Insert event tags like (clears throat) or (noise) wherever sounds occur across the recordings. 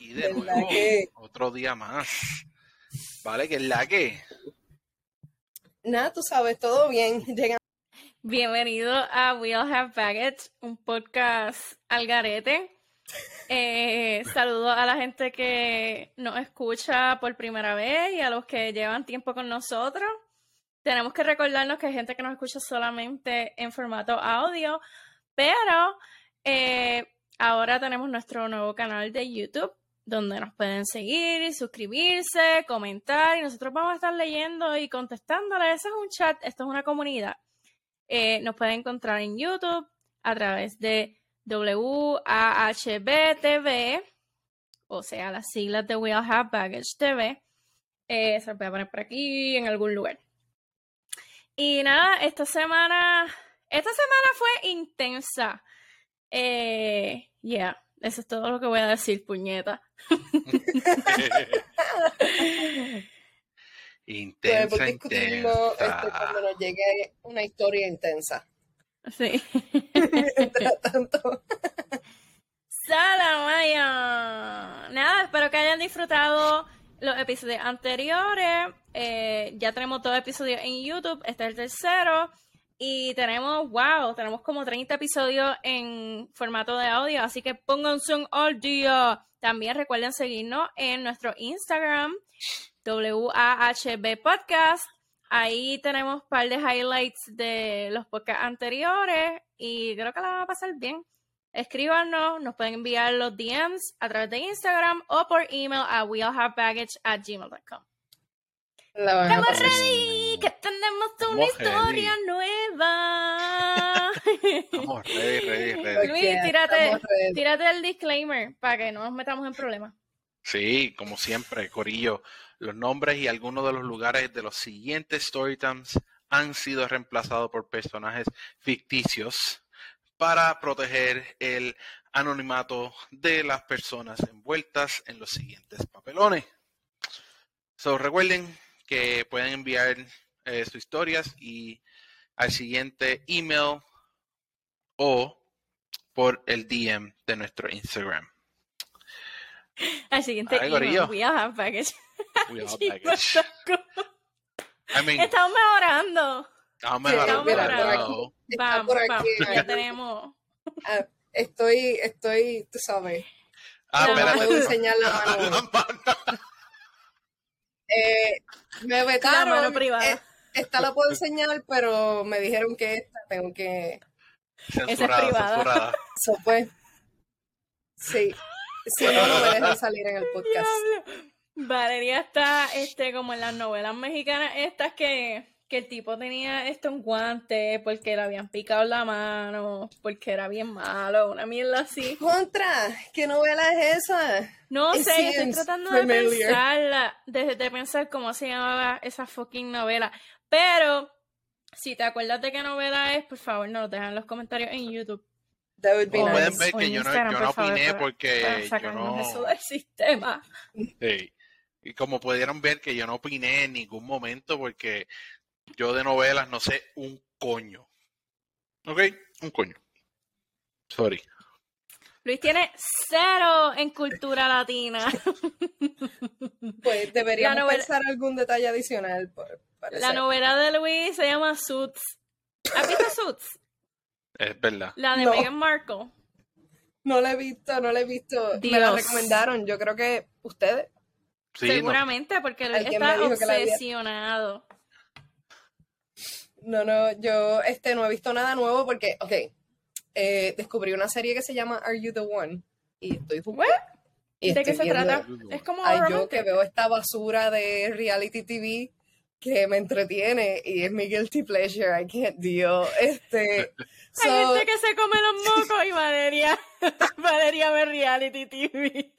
aquí de nuevo. Otro día más. Vale, que es la que. Nada, tú sabes, todo bien. (laughs) Bienvenido a We All Have Baggage, un podcast al garete. Eh, (laughs) saludo a la gente que nos escucha por primera vez y a los que llevan tiempo con nosotros. Tenemos que recordarnos que hay gente que nos escucha solamente en formato audio, pero eh, ahora tenemos nuestro nuevo canal de YouTube donde nos pueden seguir suscribirse, comentar y nosotros vamos a estar leyendo y contestándole. Eso es un chat, esto es una comunidad. Eh, nos pueden encontrar en YouTube a través de WAHB o sea, las siglas de We All Have Baggage TV. Eh, se lo voy a poner por aquí en algún lugar. Y nada, esta semana, esta semana fue intensa. Eh, yeah, eso es todo lo que voy a decir, puñeta. Intensa, intensa. Este, cuando nos llegue una historia intensa. Sí. Mientras (laughs) tanto. Salamaya. Nada, espero que hayan disfrutado los episodios anteriores. Eh, ya tenemos dos episodios en YouTube. Este es el tercero. Y tenemos, wow, tenemos como 30 episodios en formato de audio. Así que pónganse un día. También recuerden seguirnos en nuestro Instagram, WAHB Podcast. Ahí tenemos un par de highlights de los podcasts anteriores y creo que la van a pasar bien. Escríbanos, nos pueden enviar los DMs a través de Instagram o por email a weallhavebaggage at gmail.com. ¡Estamos ready! ¡Que tenemos una historia nueva! (laughs) Estamos ready, ready, ready. Luis, tírate, tírate el disclaimer para que no nos metamos en problemas. Sí, como siempre, Corillo. Los nombres y algunos de los lugares de los siguientes Storytimes han sido reemplazados por personajes ficticios para proteger el anonimato de las personas envueltas en los siguientes papelones. So, recuerden que pueden enviar eh, sus historias y al siguiente email o por el DM de nuestro Instagram. Al siguiente email, we all have baggage. (laughs) We all have baggage. I mean, Estamos mejorando. Estamos mejorando. Mira, por aquí, Vamos, por aquí. vamos, ya tenemos. Ah, estoy, estoy, tú sabes. Ah, (laughs) No, espérate. puedo enseñar la mano. Eh, me La vetaron. mano privada. eh, esta la puedo enseñar, pero me dijeron que esta tengo que. Censurada, privada. censurada. Eso pues. Sí. Si no, no me dejan salir en el podcast. Valeria está este, como en las novelas mexicanas, estas que, que el tipo tenía esto un guante porque le habían picado la mano, porque era bien malo, una mierda así. Contra, ¿qué novela es esa? No It sé, estoy tratando de pensarla, de, de pensar cómo se llamaba esa fucking novela. Pero, si te acuerdas de qué novela es, por favor, nos lo dejan en los comentarios en YouTube. That would be O Como nice. pueden ver que yo no, yo opiné porque yo no... eso del sistema. (laughs) Sí. Y como pudieron ver que yo no opiné en ningún momento porque yo de novelas no sé un coño. ¿Ok? Un coño. Sorry. Luis tiene cero en cultura latina. Pues deberíamos La novela- pensar algún detalle adicional. por- parece. La novela de Luis se llama Suits. ¿Has visto Suits? Es verdad. La de No. Meghan Markle. No la he visto, no la he visto. Me la Dios. recomendaron. Yo creo que ustedes. Sí, no, Seguramente, porque Luis Alguien está me dijo que la viera. obsesionado. No, no, yo este, no he visto nada nuevo porque, ok, eh, descubrí una serie que se llama Are You the One? Y estoy y ¿De qué se viendo- trata? Es como Ay, yo que veo esta basura de reality TV que me entretiene y es mi guilty pleasure, I can't deal. Este, (laughs) Hay so, gente que se come los mocos y Valeria, (laughs) Valeria ve reality TV.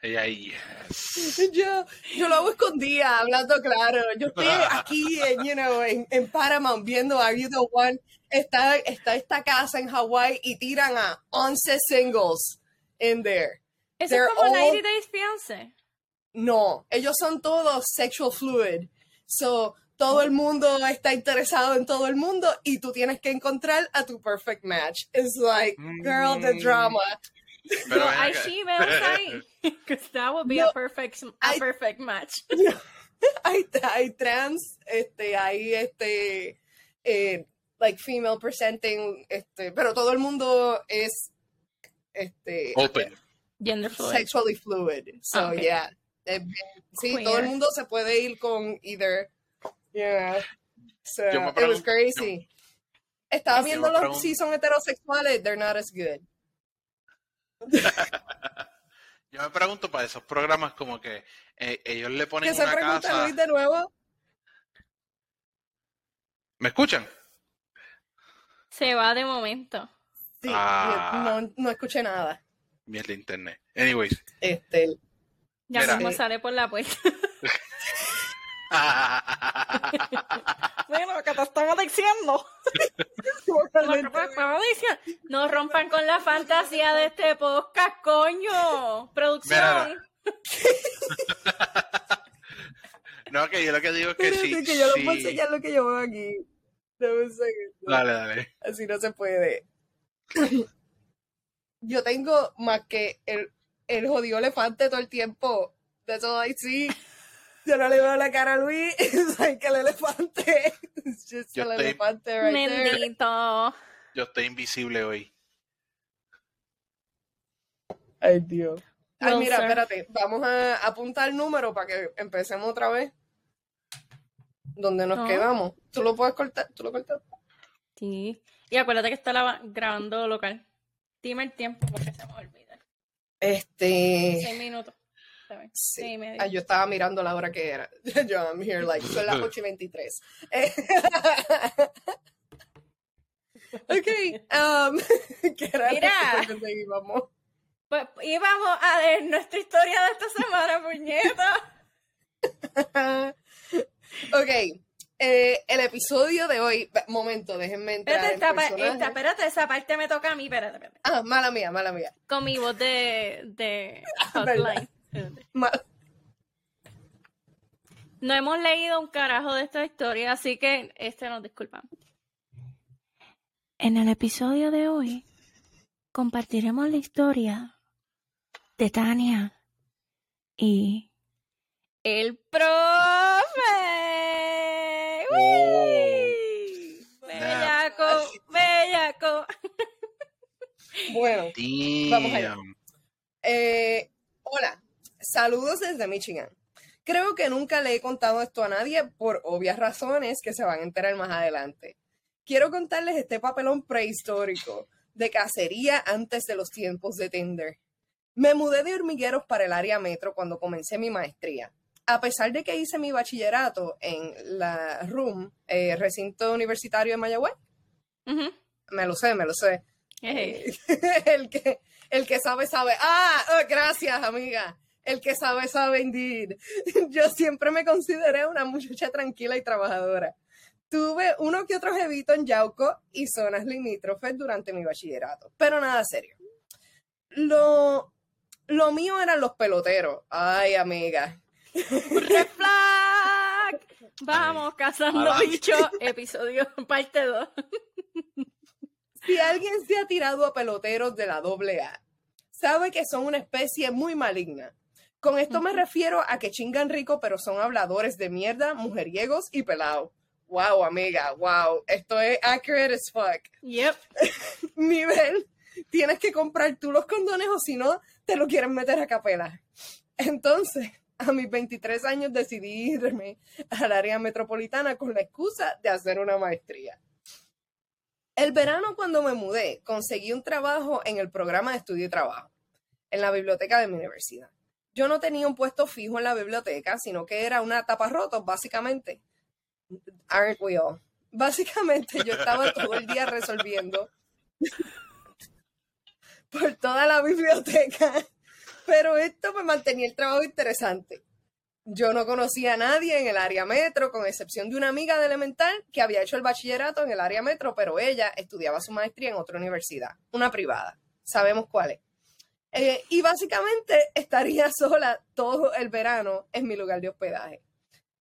ella yes. yo, yo lo hago escondida, hablando claro. Yo estoy aquí en, you know, en, en Paramount viendo Are You the One. Está, está esta casa en Hawái y tiran a 11 singles in there. Eso They're es como all- 90 Days Fiancé. No, ellos son todos sexual fluid. So, todo el mundo está interesado en todo el mundo y tú tienes que encontrar a tu perfect match. It's like, girl, the drama. Pero no hay females ahí. (laughs) Because that would be No, a perfect, a hay- perfect match. (laughs) hay, hay trans, este, hay este, eh, like female presenting, este, pero todo el mundo es, este, Open. Gender fluid. sexually fluid. So, Ah, ok. yeah. Es bien- sí, Queer. todo el mundo se puede ir con either. Yeah. So, it was crazy. Estaba viendo los si son heterosexuales, they're not as good. (laughs) Yo me pregunto para esos programas como que eh, ellos le ponen ¿Qué se una pregunta casa. Luis de nuevo? ¿Me escuchan? Se va de momento. Sí, Ah. no, no escuché nada. Mierda internet. Anyways. Este, Ya Mira. mismo sale por la puerta. (laughs) (laughs) bueno, ¿qué te estaba diciendo? Lo que te estaba diciendo. No rompan con la fantasía de este podcast, coño. Producción. (laughs) no, que yo lo que digo es que sí. Espérate, que yo sí. no puedo enseñar lo que yo veo aquí. Dame un segundo. Dale, dale. Así no se puede. (clears throat) Yo tengo más que el, el jodido elefante todo el tiempo. That's all I see. Yo no le veo la cara a Luis. (laughs) Es like el elefante. It's just Yo el estoy- elefante right there. Bendito. Yo estoy invisible hoy. Ay, Dios. Ay, Well, mira, sir. espérate. Vamos a apuntar el número para que empecemos otra vez. Donde nos No. quedamos. ¿Tú lo puedes cortar? ¿Tú lo cortas? Sí. Y acuérdate que está grabando local. Dime el tiempo porque se. Este. Seis minutos. Sí. Seis y medio. Ah, yo estaba mirando la hora que era. (laughs) Yo, I'm here, like, son las 8 y 23. Eh, (laughs) ok, um, (laughs) ¿qué era Mira. que seguíamos? Pues íbamos a ver nuestra historia de esta semana, puñeta. ok, eh, el episodio de hoy, momento, déjenme entrar Espérate, en esta, esta- espérate, esa parte me toca a mí, espérate, espérate. Ah, mala mía, mala mía. Con mi voz de. (laughs) Ma- No hemos leído un carajo de esta historia, así que este nos disculpan. En el episodio de hoy compartiremos la historia de Tania y el profe. ¡Uy! Bellaco, bellaco. (laughs) Bueno, Vamos allá. Eh, hola, saludos desde Michigan. Creo que nunca le he contado esto a nadie por obvias razones que se van a enterar más adelante. Quiero contarles este papelón prehistórico de cacería antes de los tiempos de Tinder. Me mudé de hormigueros para el área metro cuando comencé mi maestría. A pesar de que hice mi bachillerato en la RUM, eh, recinto universitario de Mayagüez, me lo sé, me lo sé. Ejé. (laughs) el, que, el que sabe, sabe. Ah, oh, gracias, amiga. El que sabe, sabe, indeed. (laughs) Yo siempre me consideré una muchacha tranquila y trabajadora. Tuve uno que otro jevito en Yauco y zonas limítrofes durante mi bachillerato, pero nada serio. Lo, lo mío eran los peloteros. Ay, amiga. Red flag. Vamos cazando bichos, episodio parte 2. Si alguien se ha tirado a peloteros de la AA, sabe que son una especie muy maligna. Con esto me refiero a que chingan rico, pero son habladores de mierda, mujeriegos y pelados. Wow, amiga, wow. Esto es accurate as fuck. Yep. (laughs) Nivel, tienes que comprar tú los condones o si no, te lo quieren meter a capela. Entonces, (laughs) a mis 23 años decidí irme al área metropolitana con la excusa de hacer una maestría. El verano cuando me mudé, conseguí un trabajo en el programa de estudio y trabajo, en la biblioteca de mi universidad. Yo no tenía un puesto fijo en la biblioteca, sino que era una taparrotos, básicamente. Aren't we? Básicamente yo estaba todo el día resolviendo (laughs) por toda la biblioteca, pero esto me mantenía el trabajo interesante. Yo no conocía a nadie en el área metro, con excepción de una amiga de elemental que había hecho el bachillerato en el área metro, pero ella estudiaba su maestría en otra universidad, una privada. Sabemos cuál es. Eh, y básicamente estaría (laughs) sola todo el verano en mi lugar de hospedaje.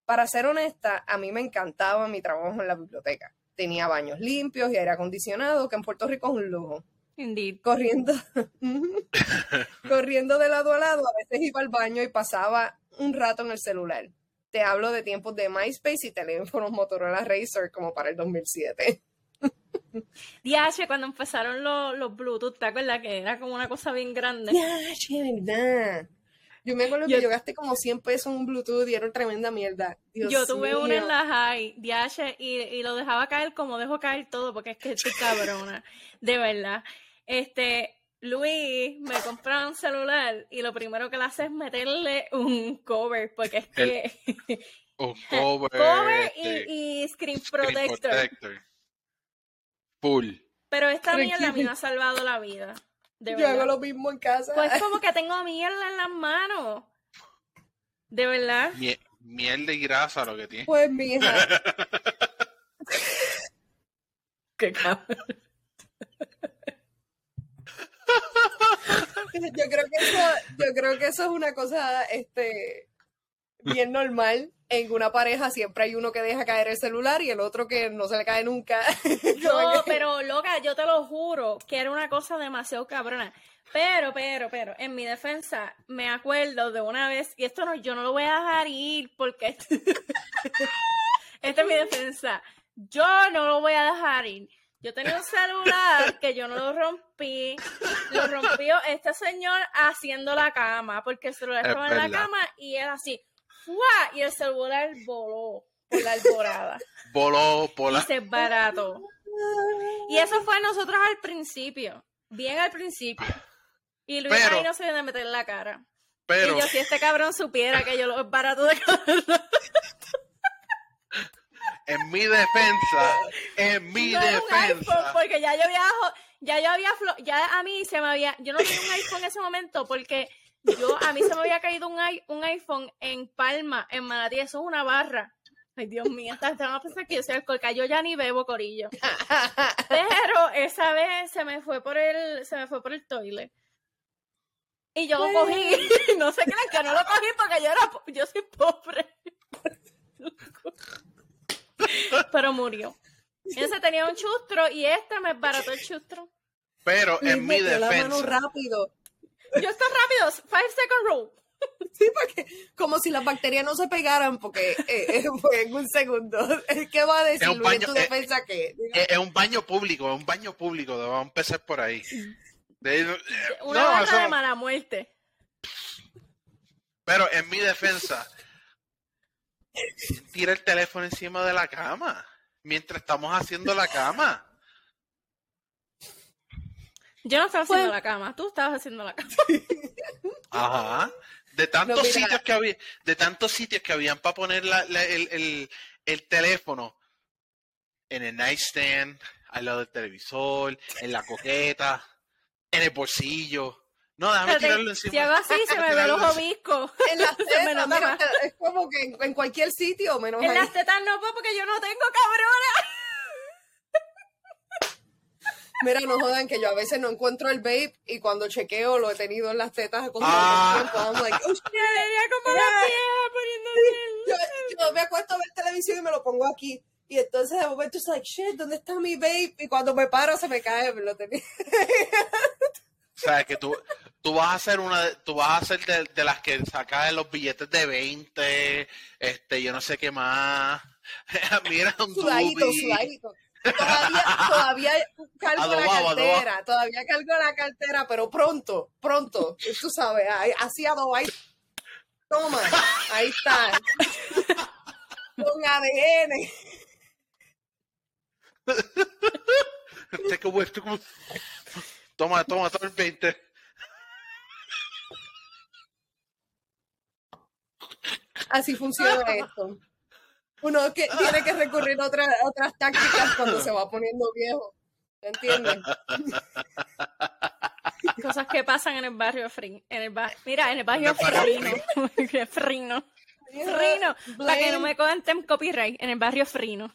Para ser honesta, a mí me encantaba mi trabajo en la biblioteca. Tenía baños limpios y aire acondicionado, que en Puerto Rico es un lujo. Indeed. corriendo, (laughs) corriendo de lado a lado, a veces iba al baño y pasaba un rato en el celular. Te hablo de tiempos de MySpace y teléfonos Motorola Razr como para el 2007. (laughs) DH, cuando empezaron los, los Bluetooth, ¿te acuerdas que era como una cosa bien grande? Che, verdad. Yo me acuerdo que yo gasté como 100 pesos en un Bluetooth y era una tremenda mierda. Dios Yo tuve mío. en la high, DH, y, y lo dejaba caer como dejo caer todo, porque es que estoy cabrona, de verdad. Este, Luis me compró un celular y lo primero que le hace es meterle un cover, porque es que (laughs) Un (laughs) cover. cover este, y, y screen screen protector. protector. Full. Pero esta mierda a mí me ha salvado la vida. De Yo verdad. hago lo mismo en casa. Pues (laughs) como que tengo mierda en las manos. De verdad. Mie- miel y grasa lo que tiene. Pues, mija, Qué cabrón. Yo creo que eso, yo creo que eso es una cosa, este, bien normal. En una pareja siempre hay uno que deja caer el celular y el otro que no se le cae nunca. (laughs) No, pero loca, yo te lo juro que era una cosa demasiado cabrona. Pero, pero, pero, en mi defensa, me acuerdo de una vez, y esto no, yo no lo voy a dejar ir porque (laughs) esta es mi defensa. Yo no lo voy a dejar ir. Yo tenía un celular que yo no lo rompí. Lo rompió este señor haciendo la cama, porque el celular Es estaba en la cama y él así, ¡fua! Y el celular voló por la alborada Voló por y la. se barato. Y eso fue nosotros al principio, bien al principio. Y Luis Pero- ahí no se viene a meter la cara. Pero Y yo, si este cabrón supiera que yo lo barato de. (laughs) (laughs) en mi defensa, en mi No era un iPhone, defensa. porque ya yo había, ya yo había, flo- ya a mí se me había, yo no tenía un iPhone en ese momento porque yo, a mí se me había caído un, i- un iPhone en Palma, en Manatí, eso es una barra. Ay, Dios mío, esta gente va a pensar que yo soy alcohólica, yo ya ni bebo corillo. Pero esa vez se me fue por el, se me fue por el toilet. Y yo lo cogí, (laughs) no sé qué que no lo cogí porque yo era, yo soy pobre. (laughs) Pero murió. Ese tenía un chustro y este me barató el chustro. Pero en mi metió la mano defensa. rápido. Yo estoy rápido, five second rule. Sí, porque como si las bacterias no se pegaran, porque eh, eh, fue (laughs) en un segundo. (laughs) ¿Qué va a decir Es un Luis en tu eh, defensa que? Es es un baño público, es un baño público. Vamos a empezar por ahí. De- eh, Una no, eso- de mala muerte. pero en mi defensa, tira el teléfono encima de la cama mientras estamos haciendo la cama. Yo no estaba haciendo Pues- la cama, tú estabas haciendo la cama. Ajá. De tantos No, sitios que había, de tantos sitios que habían para poner la- la- el, el- el teléfono en el nightstand, al lado del televisor, en la coqueta, en el bolsillo. No, déjame tirarlo encima. Si hago así, se me ve el Tirarlo ojo encima. visco. En las (laughs) tetas, es como que en, en cualquier sitio, menos En ahí. las tetas no puedo porque yo no tengo cabrona. (laughs) Mira, no jodan que yo a veces no encuentro el vape y cuando chequeo lo he tenido en las tetas con Ah. tiempo. I'm like, oh, como la vieja poniendo yo, yo me acuesto a ver televisión y me lo pongo aquí. Y entonces de momento es like, shit, ¿dónde está mi vape? Y cuando me paro se me cae, me lo tenía. (laughs) O sea, que tú, tú vas a hacer una, tú vas a hacer de, de las que sacas los billetes de 20, este, yo no sé qué más. (laughs) Mira un Sudadito, sudadito. Todavía, todavía cargo la Adobado, cartera, todavía cargo la cartera, pero pronto, pronto, tú sabes, así adobado. Toma, ahí está. Con ADN. Take a whiff. Toma, toma, toma el 20. Así funciona esto. Uno que tiene que recurrir a otra- a otras tácticas cuando se va poniendo viejo. ¿Entiendes? Cosas que pasan en el barrio Frin. En el ba- Mira, en el barrio En el barrio Frino. Frino. (laughs) Frino. Para que no me cuenten copyright. En el barrio Frino.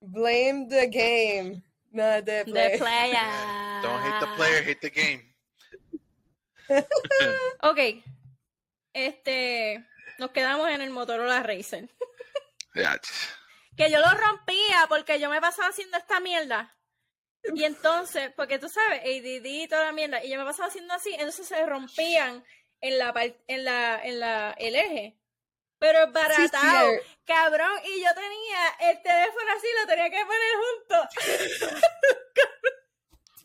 Blame the game. Not the De play. playa. Don't hate the player, hate the game. (laughs) Ok. Este. Nos quedamos en el Motorola Racer. Que yo lo rompía porque yo me pasaba haciendo esta mierda. Y entonces, porque tú sabes, ADD y toda la mierda, y yo me pasaba haciendo así, entonces se rompían en la en la, en la, el eje. Pero es baratado, sí, eh. cabrón, y yo tenía el teléfono así, lo tenía que poner junto. (laughs)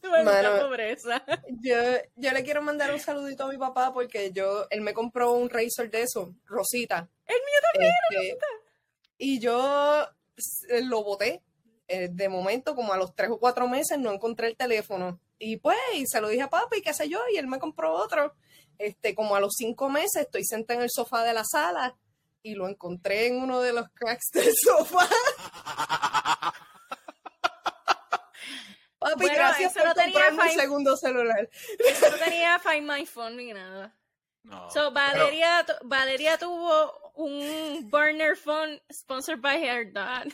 Maldita Mano. pobreza. Yo, yo le quiero mandar un saludito a mi papá porque yo, él me compró un Razor de eso, Rosita. El mío Este, y yo s- lo boté. Eh, de momento, como a los tres o cuatro meses, no encontré el teléfono. Y pues, y se lo dije a papi, y qué sé yo, y él me compró otro. Este, como a los cinco meses, estoy sentada en el sofá de la sala y lo encontré en uno de los cracks del (laughs) sofá. Papi, Bueno, gracias por no comprarme un Find- segundo celular. Eso no tenía Find My Phone ni nada. No, So, Valeria, Valeria tuvo un burner phone sponsored by her dad.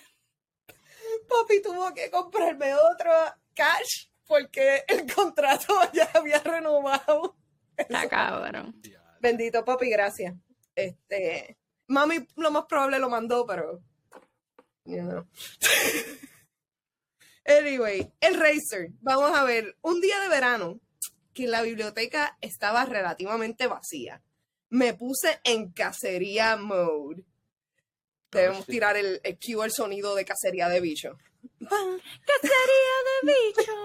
Papi tuvo que comprarme otro cash porque el contrato (laughs) ya había renovado. Está cabrón. Bendito papi, gracias. Este, mami lo más probable lo mandó, pero you know. (laughs) Anyway, el Razer. Vamos a ver, un día de verano que la biblioteca estaba relativamente vacía. Me puse en cacería mode. Debemos sí. tirar el, el cue al sonido de cacería de bicho. Cacería de bichos.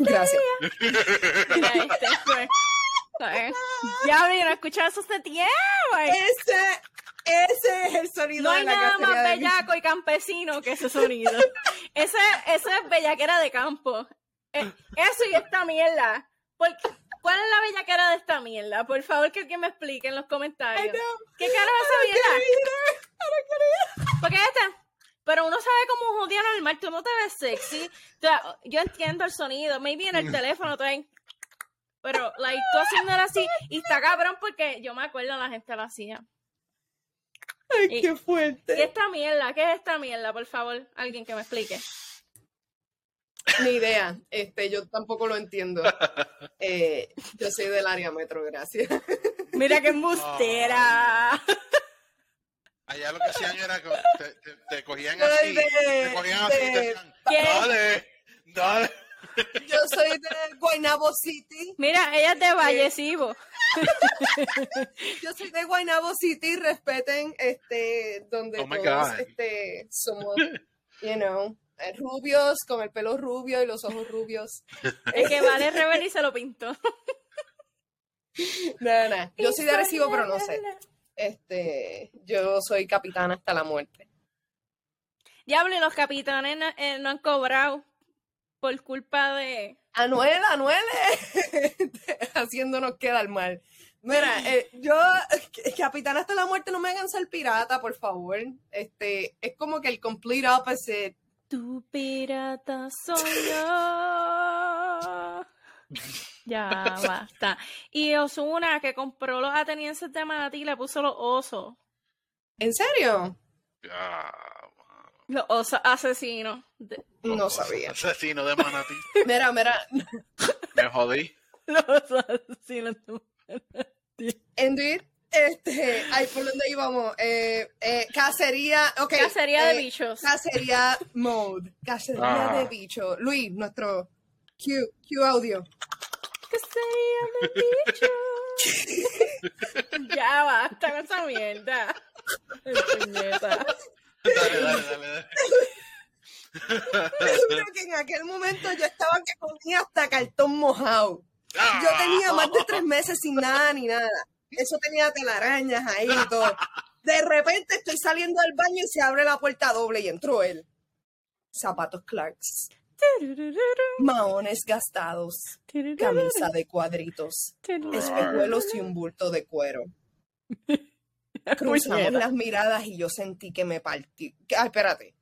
Gracias. Mira, este fue. (laughs) Ya habían escuchado eso hace tiempo. Ese, ese es el sonido No de hay la nada más bellaco y campesino que ese sonido. (laughs) Ese, ese es bellaquera de campo. Eh, Eso y esta mierda. ¿Por qué- ¿Cuál es la bellaquera de esta mierda? Por favor, que alguien me explique en los comentarios. ¿Qué carajo es esa mierda? Porque este. Pero uno sabe cómo un día normal, tú no te ves sexy. O sea, yo entiendo el sonido, maybe en el teléfono traen. Pero, like, tú haciéndolo así, y está cabrón porque yo me acuerdo la gente lo hacía. Ay, Y- qué ¿Qué es fuerte. esta mierda? ¿Qué es esta mierda? Por favor, alguien que me explique. Ni idea. Este, yo tampoco lo entiendo. (laughs) Eh, yo soy del área metro, gracias. (laughs) Mira qué embustera. Allá lo que hacían era que te, te- te cogían así, de- te cogían así te de- decían, ¿Qué? dale, dale. Yo soy de Guaynabo City. Mira, ella es de Vallecibo. Yo soy de Guaynabo City. Respeten este donde Oh todos este, somos, you know, eh, rubios, con el pelo rubio y los ojos rubios. Es que Vale Rebel y se lo pintó. No, no. Yo soy de Arecibo, pero no sé. Este, yo soy capitana hasta la muerte. Diablo, y los capitanes no, eh, no han cobrado por culpa de. Anuel, Anuel, (laughs) haciéndonos quedar mal. Mira, eh, yo, eh, Capitán hasta la muerte, no me hagan ser pirata, por favor. Este, es como que el complete opposite. Tu pirata soy yo. (laughs) Ya basta. Y Osuna, que compró los atenienses de Manatí, le puso los osos. ¿En serio? Ya, Los osos asesinos. de- No sabía. Asesino de manatí. (laughs) Mira, mira, Me jodí. los osos asesinos de Indeed, este, ay, ¿por dónde íbamos? Eh, eh, cacería, ok. Cacería de eh, bichos. Cacería mode, cacería Ah. de bicho. Luis, nuestro Q, Q audio. Cacería de bichos. (laughs) ya basta con esa mierda. Dale, dale, dale. dale. Yo creo que en aquel momento yo estaba que comía hasta cartón mojado. Yo tenía más de tres meses sin nada ni nada. Eso tenía telarañas ahí y todo. De repente estoy saliendo del baño y se abre la puerta doble y entró él. Zapatos Clarks, maones gastados, camisa de cuadritos, espejuelos y un bulto de cuero. (laughs) Cruzamos las miradas y yo sentí que me partí. que- Ay, espérate.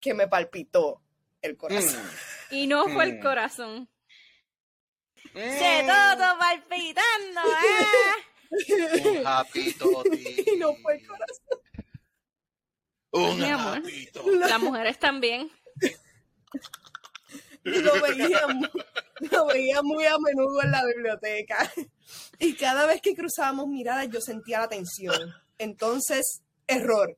Que me palpitó el corazón. Y no fue el Mm. corazón. Mm. Se todo palpitando, ¿eh? Un happy toti. (laughs) Y no fue el corazón. Un Mi amor. Las mujeres también. Y lo veía, lo veía muy a menudo en la biblioteca. Y cada vez que cruzábamos miradas yo sentía la tensión. Entonces, error.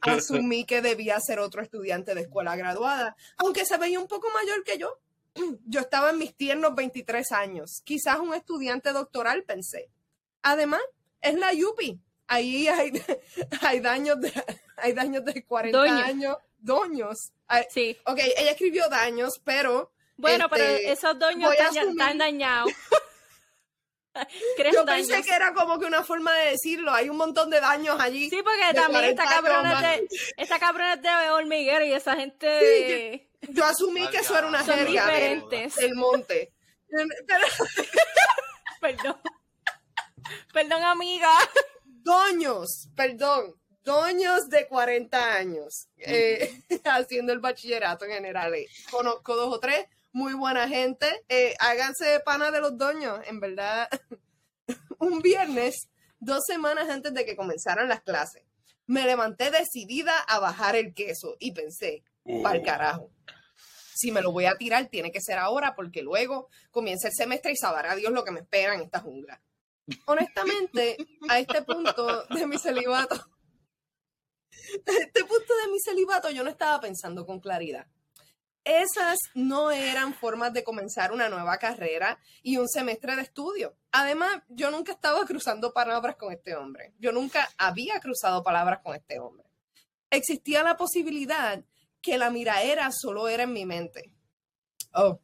Asumí que debía ser otro estudiante de escuela graduada, aunque se veía un poco mayor que yo. (clears throat) Yo estaba en mis tiernos 23 años, quizás un estudiante doctoral, pensé. Además, es la Yupi. Ahí hay, (laughs) hay daños de, hay daños de 40 Doño. años. Doños. Sí. Ok, ella escribió daños, pero Bueno, pero Este, esos doños asumir- están dañados. (laughs) (laughs) ¿Crees yo daños? pensé que era como que una forma de decirlo. Hay un montón de daños allí. Sí, porque también esta 40 años cabrona de, esta cabrona es de hormiguero y esa gente Yo asumí que eso era una son jerga diferentes. del monte. Pero, (laughs) Perdón. Perdón, amiga. doños, perdón, doños de 40 años eh, (laughs) haciendo el bachillerato en general. eh. Conozco dos o tres, muy buena gente. Eh, háganse pana de los doños, en verdad. (laughs) Un viernes, dos semanas antes de que comenzaran las clases, me levanté decidida a bajar el queso y pensé, para el carajo. Si me lo voy a tirar, tiene que ser ahora, porque luego comienza el semestre y sabrá Dios lo que me espera en esta jungla. Honestamente, a este punto de mi celibato, (laughs) a este punto de mi celibato, yo no estaba pensando con claridad. Esas no eran formas de comenzar una nueva carrera y un semestre de estudio. Además, yo nunca estaba cruzando palabras con este hombre. Yo nunca había cruzado palabras con este hombre. Existía la posibilidad que la miraera solo era en mi mente. Oh,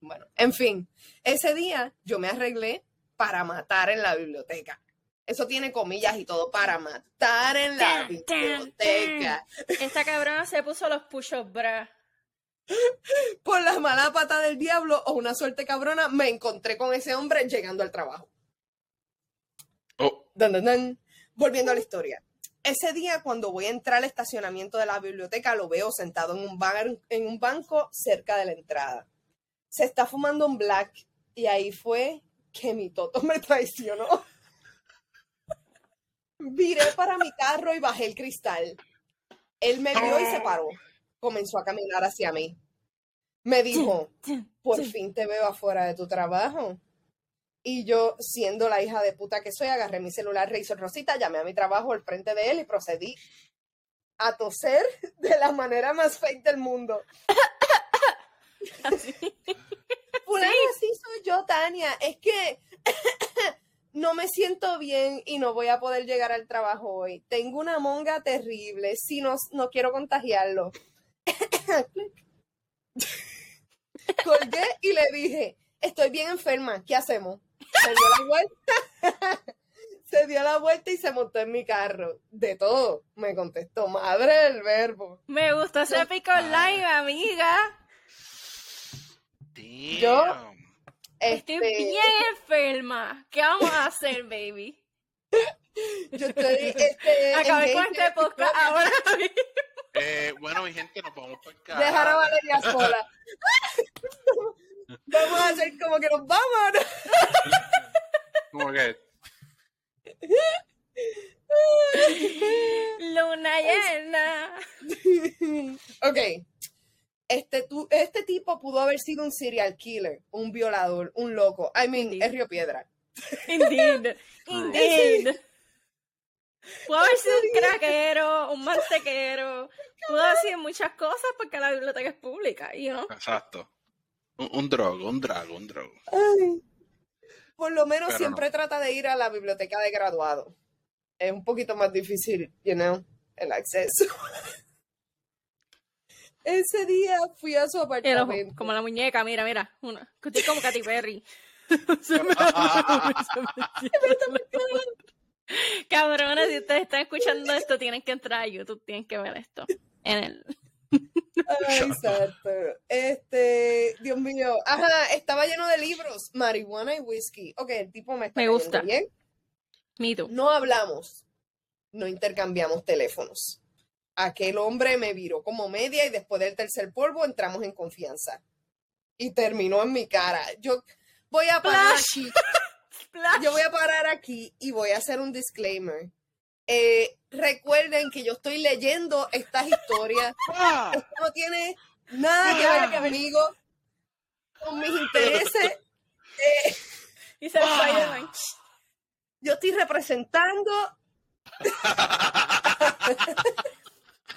bueno, en fin, ese día yo me arreglé para matar en la biblioteca. Eso tiene comillas y todo, para matar en la Tan, tan, biblioteca. Esta cabrona se puso los push-up bra. Por la mala pata del diablo o una suerte cabrona, me encontré con ese hombre llegando al trabajo. Oh, Dun, dun, dun. Volviendo a la historia. Ese día, cuando voy a entrar al estacionamiento de la biblioteca, lo veo sentado en un, bar- en un banco cerca de la entrada. Se está fumando un black y ahí fue que mi toto me traicionó. Viré para mi carro y bajé el cristal. Él me vio y se paró. Comenzó a caminar hacia mí. Me dijo, por fin te veo afuera de tu trabajo. Y yo, siendo la hija de puta que soy, agarré mi celular, Razor Rosita, llamé a mi trabajo al frente de él y procedí a toser (laughs) de la manera más fake del mundo. Así. (laughs) Fulano, así soy yo, Tania. Es que (coughs) no me siento bien y no voy a poder llegar al trabajo hoy. Tengo una monga terrible. Si no, no quiero contagiarlo. (laughs) Colgué y le dije, estoy bien enferma, ¿qué hacemos? Se dio la vuelta. (laughs) se dio la vuelta y se montó en mi carro. De todo, me contestó, madre del verbo. Me gustó ese pico live, amiga. damn. Yo- Estoy Este, bien enferma. ¿Qué vamos a hacer, baby? (laughs) Yo estoy, este, Acabé con este podcast ahora. Eh, bueno, mi gente, nos vamos para acá. Dejar a Valeria sola. (laughs) Vamos a hacer como que nos vamos. Como que, Luna llena. ok. Este, tu, este tipo pudo haber sido un serial killer, un violador, un loco. I mean, Indeed. es Río Piedra. Indeed. (laughs) Indeed. Pudo haber sido un craquero, un mantequero. Pudo haber sido muchas cosas porque la biblioteca es pública, you know? exacto. Un, un drogo, un drago, un drogo. Ay. Por lo menos Pero siempre trata de ir a la biblioteca de graduado. Es un poquito más difícil, you know, el acceso. (laughs) Ese día fui a su El ojo, apartamento. como la muñeca, mira, mira. Una. Estoy como Katy Perry. (laughs) (laughs) (laughs) Cabrones, si ustedes están escuchando esto, tienen que entrar a YouTube, tienen que ver esto. En el... (laughs) Ay, exacto. Este, Dios mío. Ajá, estaba lleno de libros, marihuana y whisky. Ok, el tipo me está Me cayendo gusta. bien. Me too. No hablamos, no intercambiamos teléfonos. Aquel hombre me viró como media y después del tercer polvo entramos en confianza. Y terminó en mi cara. Yo voy a parar Flash. aquí. Splash. Yo voy a parar aquí y voy a hacer un disclaimer. Eh, recuerden que yo estoy leyendo estas historias. (laughs) Ah, Esto no tiene nada que ver conmigo, con mis intereses. Dice el Spider-Man. Yo estoy representando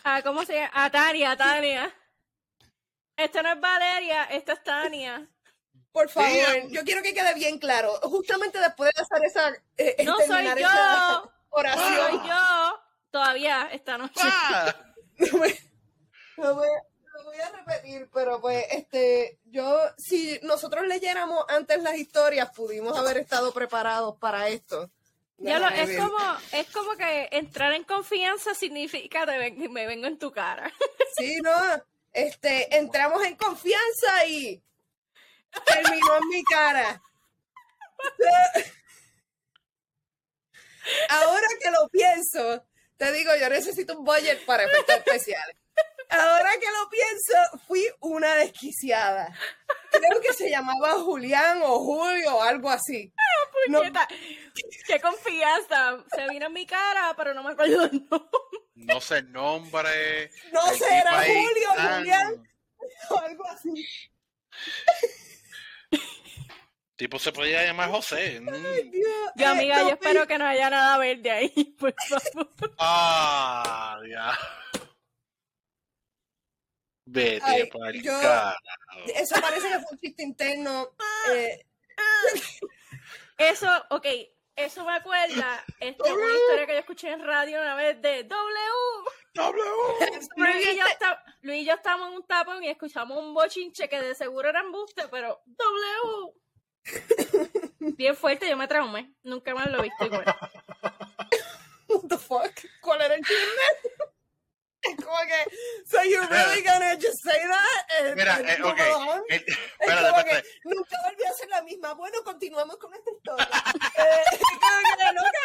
a ¿cómo se llama? A Tania, a Tania. Esto no es Valeria, esto es Tania. Por favor, Damn. yo quiero que quede bien claro. Justamente después de hacer esa. eh, No soy yo. esa Soy oración. yo todavía esta noche. Ah, (laughs) Lo voy, a- lo voy a repetir, pero pues, este, yo, si nosotros leyéramos antes las historias, pudimos haber estado preparados para esto. Ya lo- es como es como que entrar en confianza significa te ven- me vengo en tu cara. Sí, no, este, entramos en confianza y terminó en mi cara. Ahora que lo pienso, te digo, yo necesito un budget para efectos especiales. Ahora que lo pienso, fui una desquiciada. Creo que se llamaba Julián o Julio o algo así. No, Puñeta, Qué confianza. Se vino en mi cara, pero no me acuerdo el nombre. no sé el nombre. No sé, era Julio, ah, Julián. o algo así. Tipo se podía llamar José. mm. Dios, Yo, amiga, yo espero que no haya nada verde ahí, (laughs) por favor. Ah, ya. Vete Ay, para el yo- carajo. Eso parece que fue un chiste interno. eh, Eso, ok, eso me acuerda este, una historia que yo escuché en radio una vez de W. (laughs) Luis y, yo esta- Luis y yo estábamos en un tapón y escuchamos un bochinche que de seguro era embuste, pero W. (laughs) Bien fuerte, yo me traumé. Nunca más lo he visto igual. (laughs) what the fuck? ¿Cuál era el chisme? (laughs) Como que, so you're really gonna just say that? and- Mira, and eh, el- espérate, como que espérate. nunca volví a ser la misma. Bueno, continuamos con esta historia. eh, como que nunca,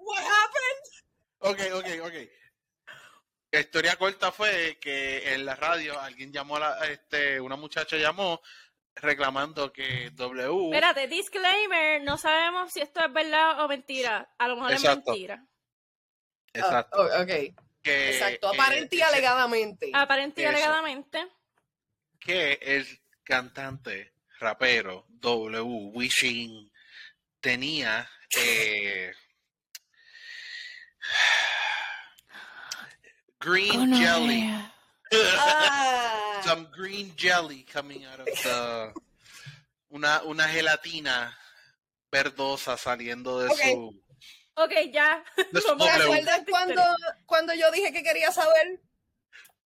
what happened? Ok, ok, ok. La historia corta fue que en la radio alguien llamó a la, este, una muchacha llamó reclamando que W. Espérate, disclaimer, no sabemos si esto es verdad o mentira. A lo mejor Exacto. es mentira. Exacto. Oh, ok, que, exacto. eh, Aparente y alegadamente. Aparente y alegadamente. que el cantante rapero W Wishing tenía eh, (sighs) green jelly Ah, (laughs) some green jelly coming out of the una una gelatina verdosa saliendo de Ok. su Ok, ya. ¿Te W. acuerdas cuando, cuando yo dije que quería saber?